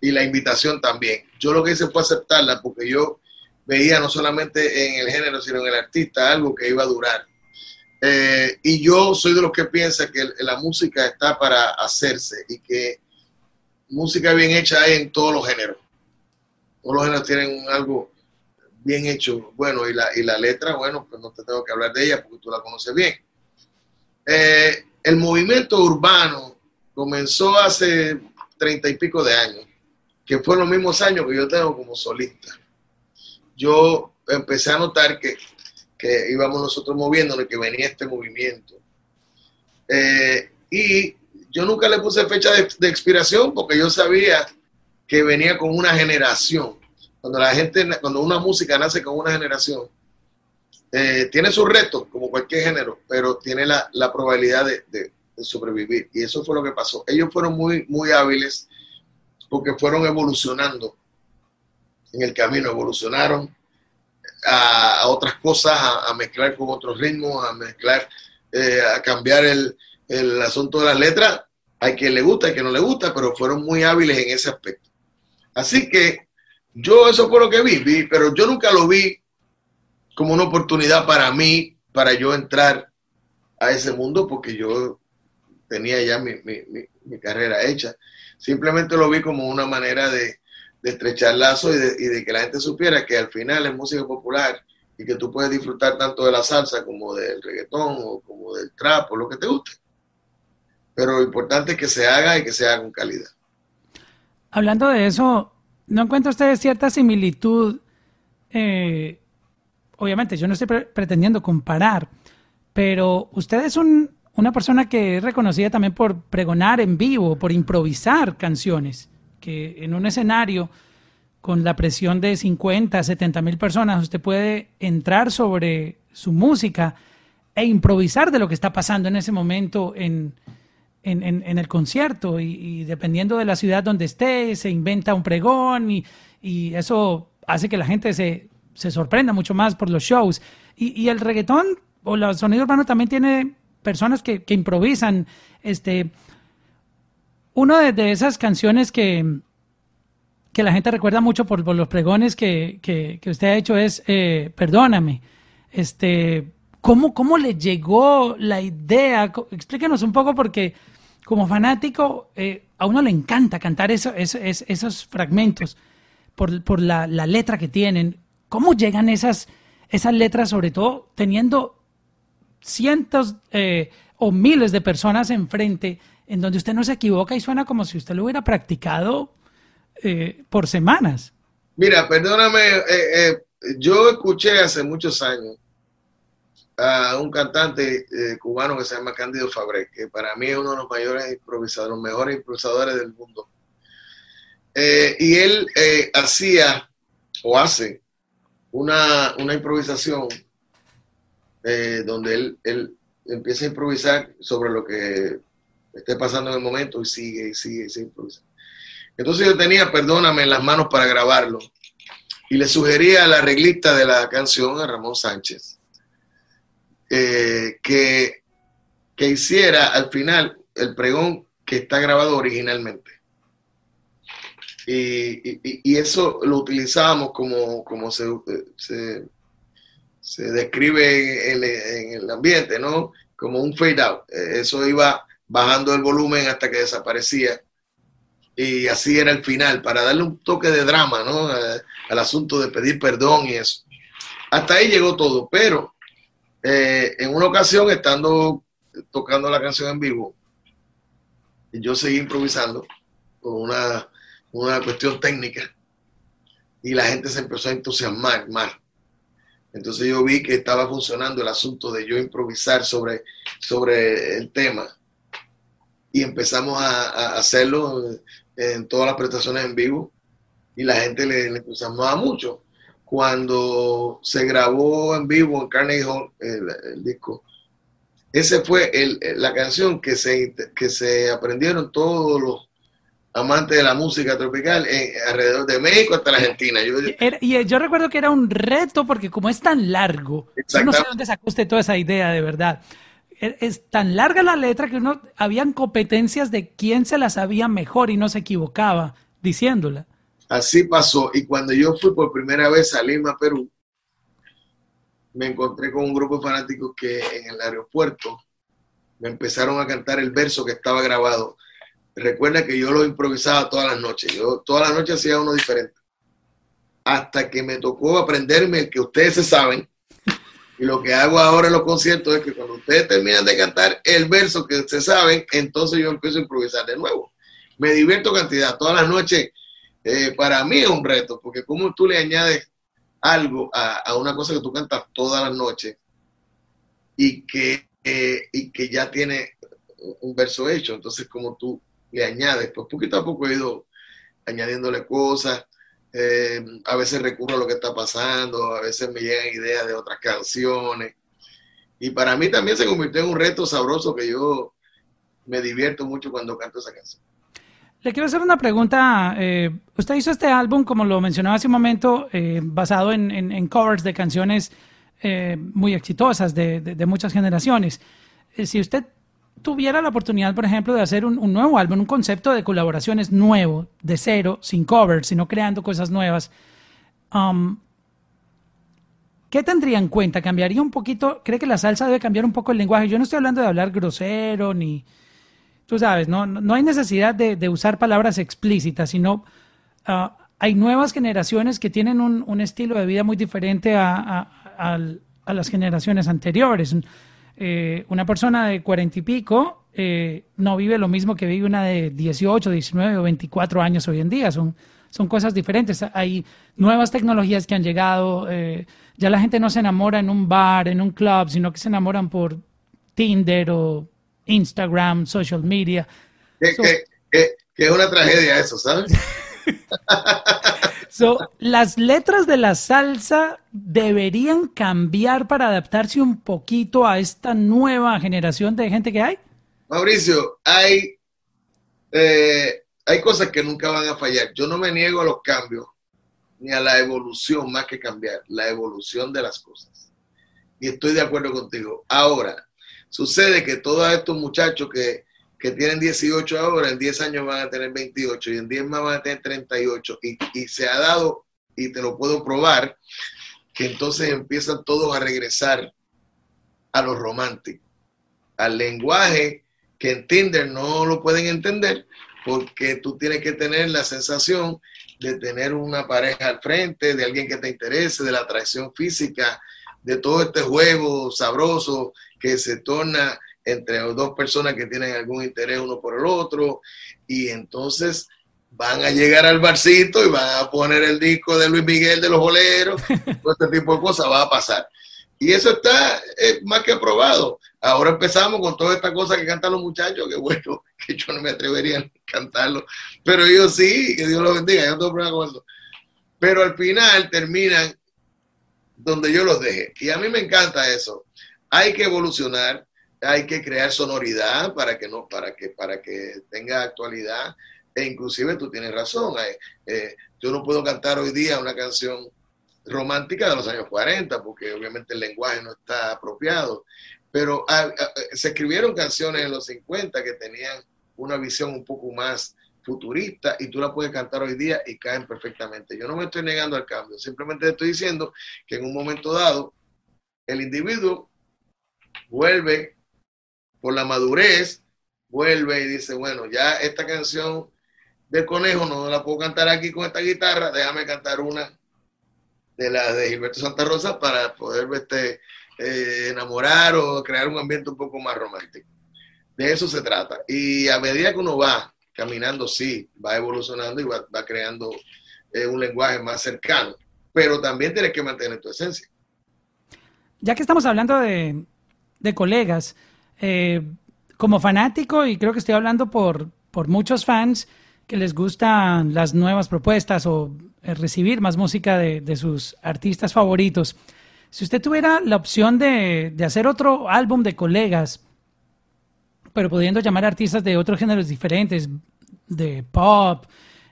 B: y la invitación también. Yo lo que hice fue aceptarla porque yo veía no solamente en el género, sino en el artista algo que iba a durar. Eh, y yo soy de los que piensa que la música está para hacerse y que música bien hecha hay en todos los géneros. Todos los géneros tienen algo bien hecho, bueno, y la, y la letra, bueno, pues no te tengo que hablar de ella porque tú la conoces bien. Eh, el movimiento urbano comenzó hace treinta y pico de años, que fue los mismos años que yo tengo como solista. Yo empecé a notar que, íbamos nosotros moviéndonos, que venía este movimiento. Eh, y yo nunca le puse fecha de, de, expiración porque yo sabía que venía con una generación. Cuando la gente, cuando una música nace con una generación, eh, tiene sus retos, como cualquier género, pero tiene la, probabilidad de, sobrevivir. Y eso fue lo que pasó. Ellos fueron muy, muy hábiles porque fueron evolucionando en el camino, evolucionaron a, otras cosas, a, mezclar con otros ritmos, a mezclar, eh, a cambiar el, asunto de las letras. Hay quien le gusta, hay quien no le gusta, pero fueron muy hábiles en ese aspecto. Así que yo eso fue lo que vi, vi pero yo nunca lo vi como una oportunidad para mí, para yo entrar a ese mundo, porque yo tenía ya mi, carrera hecha. Simplemente lo vi como una manera de, estrechar lazos y de, que la gente supiera que al final es música popular y que tú puedes disfrutar tanto de la salsa como del reggaetón o como del trap o lo que te guste. Pero lo importante es que se haga y que se haga con calidad.
A: Hablando de eso, ¿no encuentra usted cierta similitud? Eh, obviamente, yo no estoy pretendiendo comparar, pero usted es una persona que es reconocida también por pregonar en vivo, por improvisar canciones, que en un escenario con la presión de 50, 70 mil personas, usted puede entrar sobre su música e improvisar de lo que está pasando en ese momento en, en, el concierto y, dependiendo de la ciudad donde esté, se inventa un pregón y, eso hace que la gente se, sorprenda mucho más por los shows. Y, el reggaetón o el sonido urbano también tiene personas que, improvisan. Este, una de, esas canciones que, que la gente recuerda mucho por, los pregones que, usted ha hecho es eh, Perdóname. Este, ¿cómo, ¿Cómo le llegó la idea? Explíquenos un poco porque como fanático, eh, a uno le encanta cantar esos fragmentos por, la, letra que tienen. ¿Cómo llegan esas, esas letras, sobre todo teniendo cientos eh, o miles de personas enfrente, en donde usted no se equivoca y suena como si usted lo hubiera practicado eh, por semanas?
B: Mira, perdóname, yo escuché hace muchos años a un cantante eh, cubano que se llama Cándido Fabré, que para mí es uno de los mayores improvisadores, mejores improvisadores del mundo. Eh, y él eh, hacía o hace una, improvisación donde él, él, empieza a improvisar sobre lo que esté pasando en el momento y sigue y sigue y sigue. Entonces yo tenía Perdóname en las manos para grabarlo y le sugería a la arreglista de la canción, a Ramón Sánchez, eh, que, que hiciera al final el pregón que está grabado originalmente. Y, eso lo utilizábamos como, como se, se, describe en, en, el ambiente, ¿no? Como un fade out. Eh, eso iba bajando el volumen hasta que desaparecía. Y así era el final, para darle un toque de drama, ¿no? al asunto de pedir perdón y eso. Hasta ahí llegó todo, pero eh, en una ocasión, estando tocando la canción en vivo, yo seguí improvisando con una, una cuestión técnica y la gente se empezó a entusiasmar más. Entonces yo vi que estaba funcionando el asunto de yo improvisar sobre, sobre el tema y empezamos a, hacerlo en todas las prestaciones en vivo y la gente le, le entusiasmaba mucho cuando se grabó en vivo en Carnegie Hall el, disco. Ese fue la canción que se, que se aprendieron todos los amantes de la música tropical alrededor de México hasta la Argentina.
A: y yo recuerdo que era un reto porque como es tan largo, yo no sé dónde sacó usted toda esa idea de verdad. Es, es tan larga la letra que uno habían competencias de quién se la sabía mejor y no se equivocaba diciéndola.
B: Así pasó. Y cuando yo fui por primera vez a Lima, Perú, me encontré con un grupo de fanáticos que en el aeropuerto me empezaron a cantar el verso que estaba grabado. Recuerda que yo lo improvisaba todas las noches. Yo todas las noches hacía uno diferente. Hasta que me tocó aprenderme el que ustedes se saben. Y lo que hago ahora en los conciertos es que cuando ustedes terminan de cantar el verso que se saben, entonces yo empiezo a improvisar de nuevo. Me divierto cantidad. Todas las noches eh, para mí es un reto, porque como tú le añades algo a, una cosa que tú cantas todas las noches y que, eh, y que ya tiene un verso hecho, entonces como tú le añades, pues poquito a poco he ido añadiéndole cosas, eh, a veces recurro a lo que está pasando, a veces me llegan ideas de otras canciones. Y para mí también se convirtió en un reto sabroso que yo me divierto mucho cuando canto esa canción.
A: Le quiero hacer una pregunta. Eh, usted hizo este álbum, como lo mencionaba hace un momento, eh, basado en, covers de canciones eh, muy exitosas de, muchas generaciones. si usted tuviera la oportunidad, por ejemplo, de hacer un, nuevo álbum, un concepto de colaboraciones nuevo, de cero, sin covers, sino creando cosas nuevas, um, ¿qué tendría en cuenta? ¿Cambiaría un poquito? ¿Cree que la salsa debe cambiar un poco el lenguaje? Yo no estoy hablando de hablar grosero ni tú sabes, no, no hay necesidad de, usar palabras explícitas, sino ah, hay nuevas generaciones que tienen un, estilo de vida muy diferente a, las generaciones anteriores. Eh, una persona de cuarenta y pico eh, no vive lo mismo que vive una de 18, 19 o 24 años hoy en día. Son, son cosas diferentes. Hay nuevas tecnologías que han llegado. Eh, ya la gente no se enamora en un bar, en un club, sino que se enamoran por Tinder o Instagram, social media.
B: Que, es una tragedia eso, ¿sabes?
A: las letras de la salsa deberían cambiar para adaptarse un poquito a esta nueva generación de gente que hay.
B: Mauricio, hay, eh, hay cosas que nunca van a fallar. Yo no me niego a los cambios ni a la evolución más que cambiar, la evolución de las cosas. Y estoy de acuerdo contigo. Ahora, sucede que todos estos muchachos que que tienen 18 ahora, en 10 años van a tener 28 y en 10 más van a tener 38. Y, y se ha dado, y te lo puedo probar, que entonces empiezan todos a regresar a lo romántico, al lenguaje que en Tinder no lo pueden entender porque tú tienes que tener la sensación de tener una pareja al frente, de alguien que te interese, de la atracción física, de todo este juego sabroso que se torna entre dos personas que tienen algún interés uno por el otro, y entonces van a llegar al barcito y van a poner el disco de Luis Miguel de los boleros, todo este tipo de cosas va a pasar. Y eso está eh, más que aprobado. Ahora empezamos con toda esta cosa que cantan los muchachos, que bueno, que yo no me atrevería a cantarlo, pero ellos sí, que Dios los bendiga, yo no tengo problema con eso. Pero al final terminan donde yo los dejé. Y a mí me encanta eso. Hay que evolucionar, hay que crear sonoridad para que no, para que, para que tenga actualidad. E inclusive tú tienes razón. Eh, eh, yo no puedo cantar hoy día una canción romántica de los años 40, porque obviamente el lenguaje no está apropiado. Pero ah, ah, se escribieron canciones en los 50 que tenían una visión un poco más futurista y tú la puedes cantar hoy día y caen perfectamente. Yo no me estoy negando al cambio, simplemente estoy diciendo que en un momento dado el individuo vuelve por la madurez, vuelve y dice, bueno, ya esta canción de Conejo no la puedo cantar aquí con esta guitarra, déjame cantar una de la de Gilberto Santa Rosa para poder este, eh, enamorar o crear un ambiente un poco más romántico. De eso se trata. Y a medida que uno va caminando, sí, va evolucionando y va, creando eh, un lenguaje más cercano, pero también tienes que mantener tu esencia.
A: Ya que estamos hablando de, de colegas, eh, como fanático, y creo que estoy hablando por, por muchos fans que les gustan las nuevas propuestas o eh, recibir más música de, sus artistas favoritos, si usted tuviera la opción de, hacer otro álbum de colegas, pero pudiendo llamar artistas de otros géneros diferentes, de pop,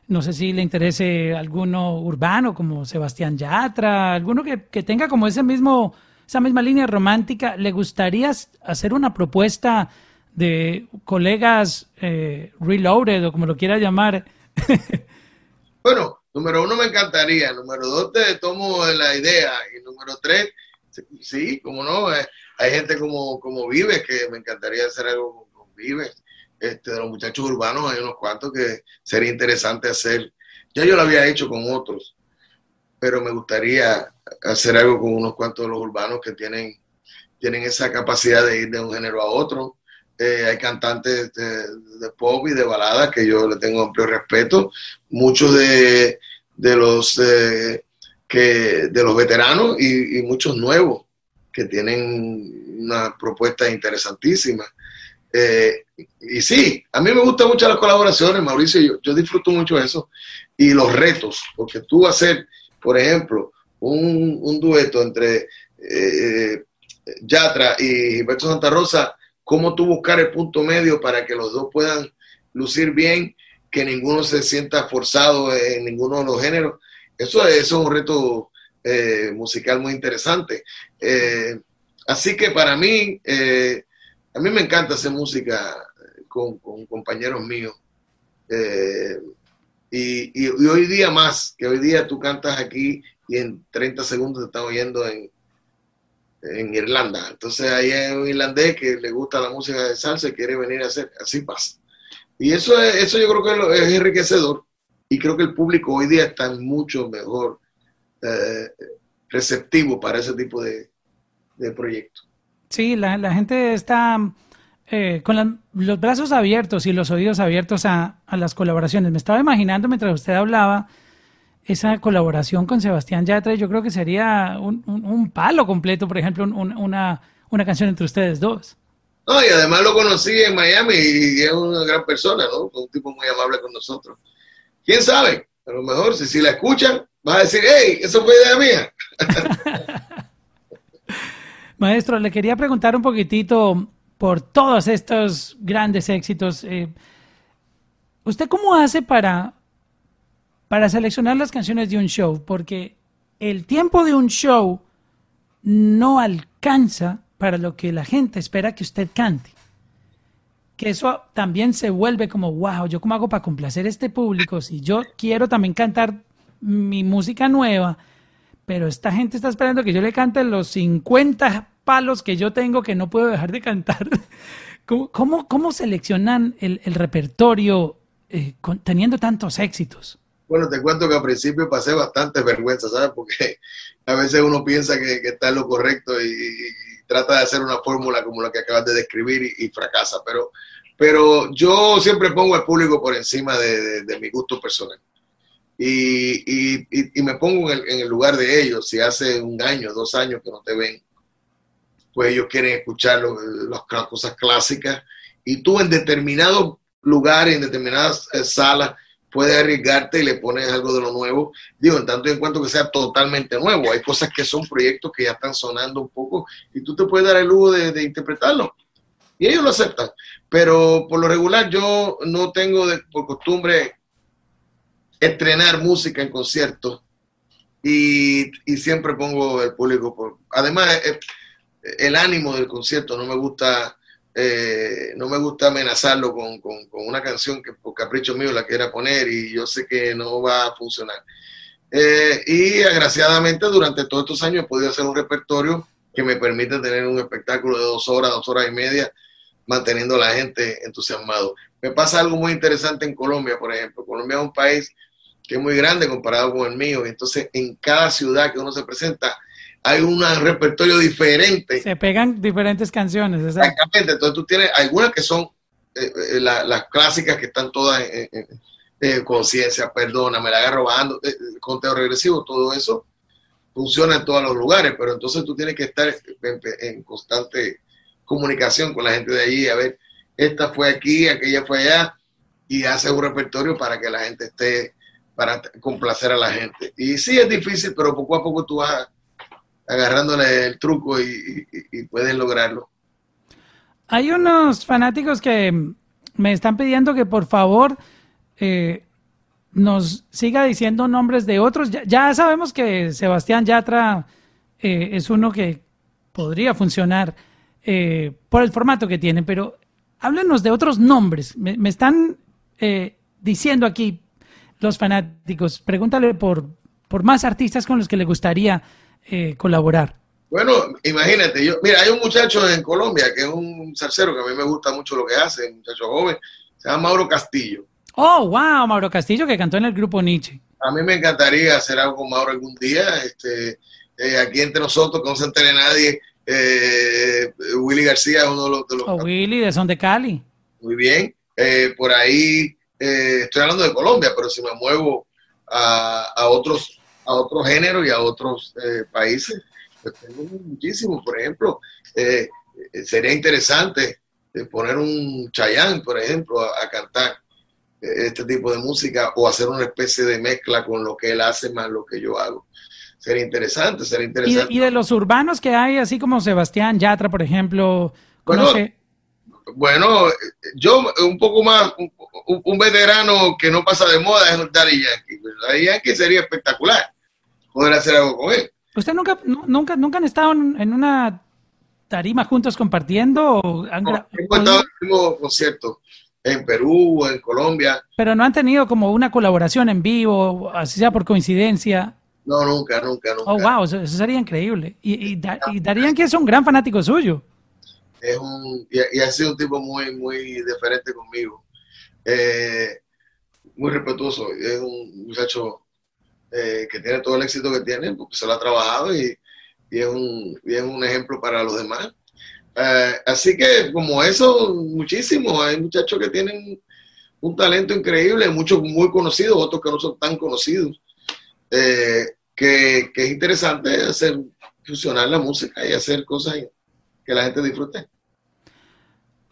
A: no sé si le interese alguno urbano como Sebastián Yatra, alguno que, que tenga como ese mismo esa misma línea romántica, ¿le gustaría hacer una propuesta de colegas eh, reloaded o como lo quiera llamar?
B: bueno, número uno me encantaría, número dos te tomo la idea y número tres, sí, como no, eh, hay gente como, como Vives que me encantaría hacer algo Este, de los muchachos urbanos hay unos cuantos que sería interesante hacer. Ya yo lo había hecho con otros, pero me gustaría hacer algo con unos cuantos de los urbanos que tienen, tienen esa capacidad de ir de un género a otro. Eh, hay cantantes de, pop y de balada que yo le tengo amplio respeto. Muchos de, los eh, que de los veteranos y, muchos nuevos que tienen una propuesta interesantísima. Eh, y sí, a mí me gustan mucho las colaboraciones, Mauricio, yo, yo disfruto mucho eso. Y los retos, porque tú hacer, por ejemplo, un, dueto entre eh, Yatra y Gilberto Santa Rosa, cómo tú buscar el punto medio para que los dos puedan lucir bien, que ninguno se sienta forzado en ninguno de los géneros. Eso, es un reto eh, musical muy interesante. Eh, así que para mí, a mí me encanta hacer música con, compañeros míos. y, hoy día más, que hoy día tú cantas aquí y en 30 segundos te están oyendo en, Irlanda. Entonces ahí hay un irlandés que le gusta la música de salsa y quiere venir a hacer, así pasa. Y eso, eso yo creo que es enriquecedor. y creo que el público hoy día está mucho mejor eh, receptivo para ese tipo de, de proyectos.
A: Sí, la, la gente está eh, con los brazos abiertos y los oídos abiertos a, a, las colaboraciones. Me estaba imaginando mientras usted hablaba esa colaboración con Sebastián Yatra. Yo creo que sería un, un, un palo completo, por ejemplo, un, una, una canción entre ustedes dos.
B: No, y además lo conocí en Miami y es una gran persona, ¿no? Un tipo muy amable con nosotros. ¿Quién sabe? A lo mejor si, si la escuchan, vas a decir, hey, eso fue idea mía.
A: Maestro, le quería preguntar un poquitito por todos estos grandes éxitos. Eh, ¿Usted cómo hace para, para seleccionar las canciones de un show? Porque el tiempo de un show no alcanza para lo que la gente espera que usted cante. Que eso también se vuelve como, wow, ¿yo cómo hago para complacer a este público? Si yo quiero también cantar mi música nueva, pero esta gente está esperando que yo le cante los 50 palos que yo tengo que no puedo dejar de cantar. ¿Cómo, cómo, cómo seleccionan el, el repertorio eh, con, teniendo tantos éxitos?
B: Bueno, te cuento que al principio pasé bastante vergüenza, ¿sabes? Porque a veces uno piensa que, que está en lo correcto y, y, trata de hacer una fórmula como la que acabas de describir y, y, fracasa. Pero, pero yo siempre pongo al público por encima de, de, de mi gusto personal. Y, y, me pongo en el, en el, lugar de ellos. Si hace un año, dos años que no te ven, pues ellos quieren escuchar las cosas clásicas. Y tú en determinados lugares, en determinadas eh, salas, puedes arriesgarte y le pones algo de lo nuevo. Digo, en tanto y en cuanto que sea totalmente nuevo. Hay cosas que son proyectos que ya están sonando un poco y tú te puedes dar el lujo de, interpretarlo. Y ellos lo aceptan. Pero por lo regular yo no tengo por costumbre estrenar música en conciertos y, siempre pongo el público por... Además, eh, el ánimo del concierto, no me gusta... Eh, no me gusta amenazarlo con, una canción que por capricho mío la quiera poner y yo sé que no va a funcionar. Eh, y agraciadamente durante todos estos años he podido hacer un repertorio que me permite tener un espectáculo de dos horas, dos horas y media, manteniendo a la gente entusiasmado. Me pasa algo muy interesante en Colombia, por ejemplo. Colombia es un país que es muy grande comparado con el mío, y entonces en cada ciudad que uno se presenta, hay un repertorio diferente.
A: Se pegan diferentes canciones.
B: Exactamente. Entonces tú tienes algunas que son eh, eh, la, las clásicas que están todas en, en conciencia, perdona, me la agarro bajando, eh, conteo regresivo, todo eso funciona en todos los lugares, pero entonces tú tienes que estar en, en, constante comunicación con la gente de allí, a ver, esta fue aquí, aquella fue allá, y hace un repertorio para que la gente esté, para complacer a la gente. Y sí es difícil, pero poco a poco tú vas agarrándole el truco y, pueden lograrlo.
A: Hay unos fanáticos que me están pidiendo que por favor eh, nos siga diciendo nombres de otros. Ya, sabemos que Sebastián Yatra eh, es uno que podría funcionar eh, por el formato que tiene, pero háblenos de otros nombres. Me, están diciendo aquí los fanáticos, pregúntale por, por más artistas con los que le gustaría eh, colaborar?
B: Bueno, imagínate, yo, mira, hay un muchacho en Colombia que es un salsero que a mí me gusta mucho lo que hace, un muchacho joven, se llama Mauro Castillo.
A: Oh, wow, Mauro Castillo que cantó en el grupo Nietzsche.
B: A mí me encantaría hacer algo con Mauro algún día, este, eh, aquí entre nosotros, que no se entere nadie, eh, Willy García es uno de los... De los
A: oh, Willy, de Son de Cali.
B: Muy bien, eh, por ahí estoy hablando de Colombia, pero si me muevo a, a otros a otros géneros y a otros eh, países. Pues tengo muchísimos, por ejemplo, eh, sería interesante eh, poner un Chayán, por ejemplo, a, a, cantar este tipo de música o hacer una especie de mezcla con lo que él hace más lo que yo hago. Sería interesante, sería interesante.
A: ¿Y de, y de los urbanos que hay, así como Sebastián Yatra, por ejemplo?
B: Bueno, bueno, yo un poco más, un, un, veterano que no pasa de moda es Daddy Yankee. Daddy Yankee sería espectacular poder hacer algo con él.
A: ¿Usted nunca, nunca, nunca han estado en una tarima juntos compartiendo? O han
B: no, hemos estado en el mismo concierto en Perú, en Colombia.
A: Pero no han tenido como una colaboración en vivo, así sea por coincidencia.
B: No, nunca, nunca, nunca.
A: Oh, wow, eso, eso sería increíble. Y, y, y Darían que es un gran fanático suyo.
B: Es un, y, y, ha sido un tipo muy, muy diferente conmigo. Eh, muy respetuoso. Es un muchacho eh, que tiene todo el éxito que tiene, porque se lo ha trabajado y, es, un, es un ejemplo para los demás. Eh, así que como eso, muchísimo. Hay muchachos que tienen un talento increíble, muchos muy conocidos, otros que no son tan conocidos. Eh, que, es interesante hacer fusionar la música y hacer cosas que la gente disfrute.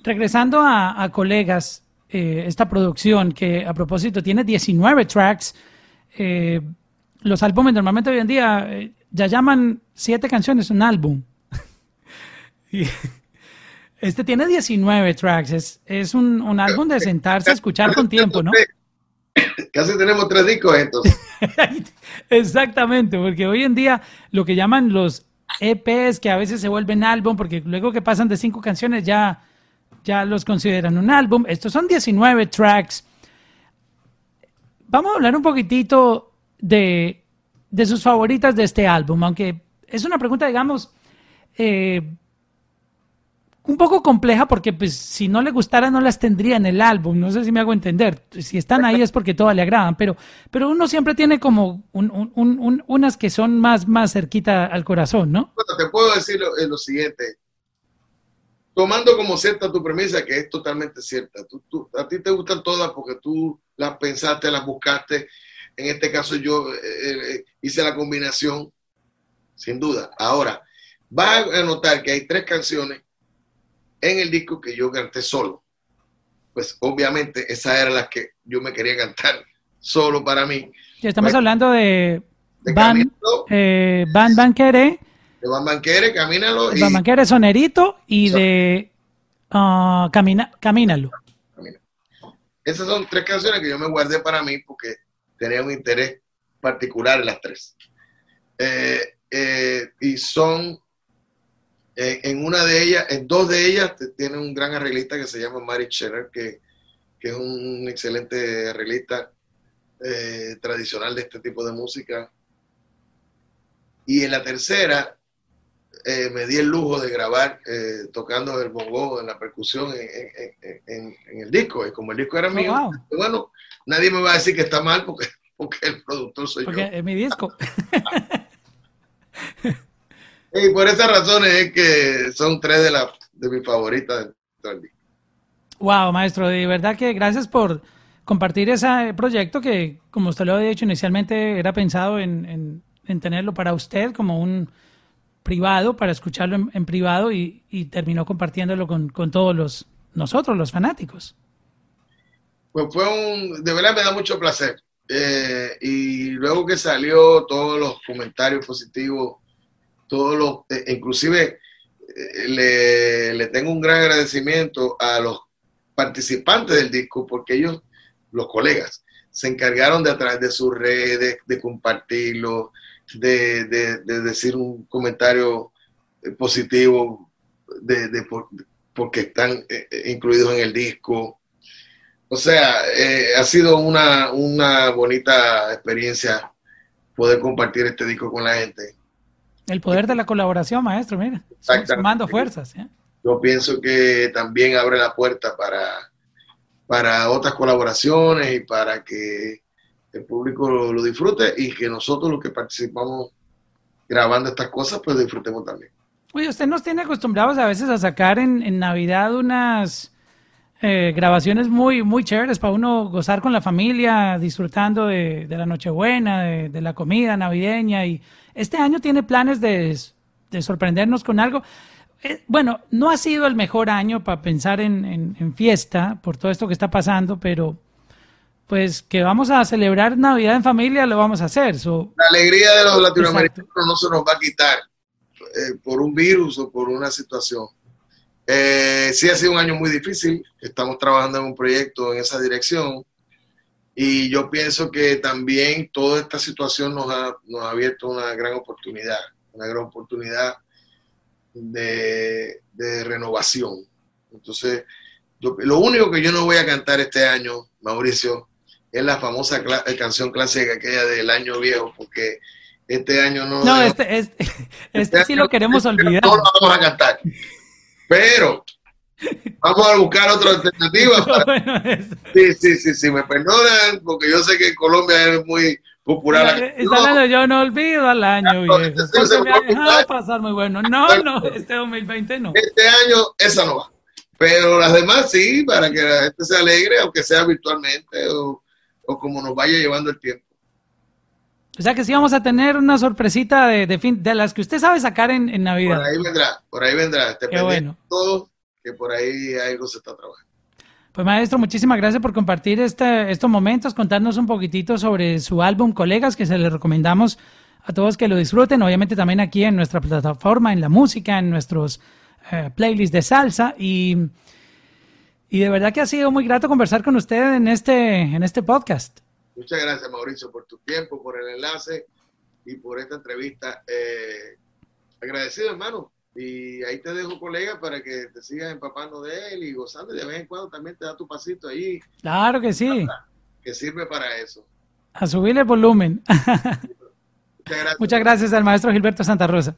A: Regresando a, colegas, eh, esta producción que a propósito tiene 19 tracks, eh, los álbumes normalmente hoy en día ya llaman siete canciones un álbum. este tiene 19 tracks, es, un, un álbum de sentarse a escuchar con tiempo, ¿no?
B: Casi tenemos tres discos entonces.
A: Exactamente, porque hoy en día lo que llaman los EPs, que a veces se vuelven álbum, porque luego que pasan de cinco canciones ya, ya los consideran un álbum. Estos son 19 tracks. Vamos a hablar un poquitito de, de sus favoritas de este álbum, aunque es una pregunta, digamos, eh, un poco compleja porque pues si no le gustara no las tendría en el álbum, no sé si me hago entender, si están ahí es porque todas le agradan, pero, pero uno siempre tiene como unas que son más, más cerquita al corazón, ¿no?
B: Bueno, te puedo decir lo, lo siguiente, tomando como cierta tu premisa, que es totalmente cierta, tú, a ti te gustan todas porque tú las pensaste, las buscaste, en este caso yo eh, eh, hice la combinación, sin duda. Ahora, vas a notar que hay tres canciones en el disco que yo canté solo. Pues obviamente esa era la que yo me quería cantar solo para mí.
A: Estamos pues, hablando de, Van, eh, Van Banquere.
B: De Van Banquere, Camínalo.
A: Van Banquere, Sonerito y de uh, Camina, Camínalo.
B: Esas son tres canciones que yo me guardé para mí porque tenía un interés particular en las tres. Eh, eh, y son en una de ellas, en dos de ellas, tiene un gran arreglista que se llama Mary Scherer, que, es un excelente arreglista eh, tradicional de este tipo de música. Y en la tercera, eh, me di el lujo de grabar eh, tocando el bongo en la percusión en, el disco. Y como el disco era oh, mío, bueno, nadie me va a decir que está mal porque, porque el productor soy
A: yo. Porque es mi disco.
B: Y por esas razones es que son tres de, las de mis favoritas del disco.
A: Wow, maestro, de verdad que gracias por compartir ese proyecto que, como usted lo había dicho inicialmente, era pensado en, tenerlo para usted como un privado, para escucharlo en, privado y, terminó compartiéndolo con, todos los nosotros, los fanáticos.
B: Pues fue un, de verdad me da mucho placer. Eh, y luego que salió todos los comentarios positivos todos los, eh, inclusive eh, le, le, tengo un gran agradecimiento a los participantes del disco porque ellos, los colegas, se encargaron de a través de sus redes, de compartirlo, de, de, decir un comentario eh, positivo de, de porque están incluidos en el disco. O sea, ha sido una, una bonita experiencia poder compartir este disco con la gente.
A: El poder de la colaboración, maestro, mira, sumando fuerzas. ¿eh?
B: Yo pienso que también abre la puerta para, para otras colaboraciones y para que el público lo, disfrute y que nosotros los que participamos grabando estas cosas, pues disfrutemos también.
A: Oye, usted nos tiene acostumbrados a veces a sacar en, Navidad unas eh, grabaciones muy, muy chéveres para uno gozar con la familia, disfrutando de, la Nochebuena, de, de la comida navideña y este año tiene planes de, sorprendernos con algo. Eh, bueno, no ha sido el mejor año para pensar en, fiesta por todo esto que está pasando, pero pues que vamos a celebrar Navidad en familia, lo vamos a hacer.
B: La alegría de los latinoamericanos no se nos va a quitar eh, por un virus o por una situación. Eh, sí ha sido un año muy difícil, estamos trabajando en un proyecto en esa dirección. Y yo pienso que también toda esta situación nos ha, nos ha abierto una gran oportunidad, una gran oportunidad de, de renovación. Entonces, lo único que yo no voy a cantar este año, Mauricio, es la famosa eh, canción clásica aquella del año viejo, porque este año no...
A: No, este, este, este, sí lo queremos olvidar.
B: No lo vamos a cantar. Pero Vamos a buscar otra alternativa. Para... Sí, sí, sí, sí, me perdonan, porque yo sé que en Colombia es muy popular.
A: está hablando, yo no olvido al año, viejo. Este me ha dejado pasar muy bueno. No, no, este 2020 no.
B: Este año esa no va. Pero las demás sí, para que la gente se alegre, aunque sea virtualmente o, o como nos vaya llevando el tiempo.
A: O sea que sí vamos a tener una sorpresita de, de fin, de las que usted sabe sacar en, en Navidad.
B: Por ahí vendrá, por ahí vendrá. Te bueno. todo, que por ahí algo se está trabajando.
A: Pues maestro, muchísimas gracias por compartir este, estos momentos, contarnos un poquitito sobre su álbum Colegas, que se le recomendamos a todos que lo disfruten, obviamente también aquí en nuestra plataforma, en la música, en nuestros eh, playlists de salsa y, y de verdad que ha sido muy grato conversar con usted en este, en este podcast.
B: Muchas gracias, Mauricio, por tu tiempo, por el enlace y por esta entrevista. Eh, agradecido, hermano. Y ahí te dejo, colega, para que te sigas empapando de él y gozando. de vez en cuando también te da tu pasito ahí.
A: Claro que sí.
B: Que sirve para eso.
A: A subir el volumen. Muchas gracias. Muchas gracias al maestro Gilberto Santa Rosa.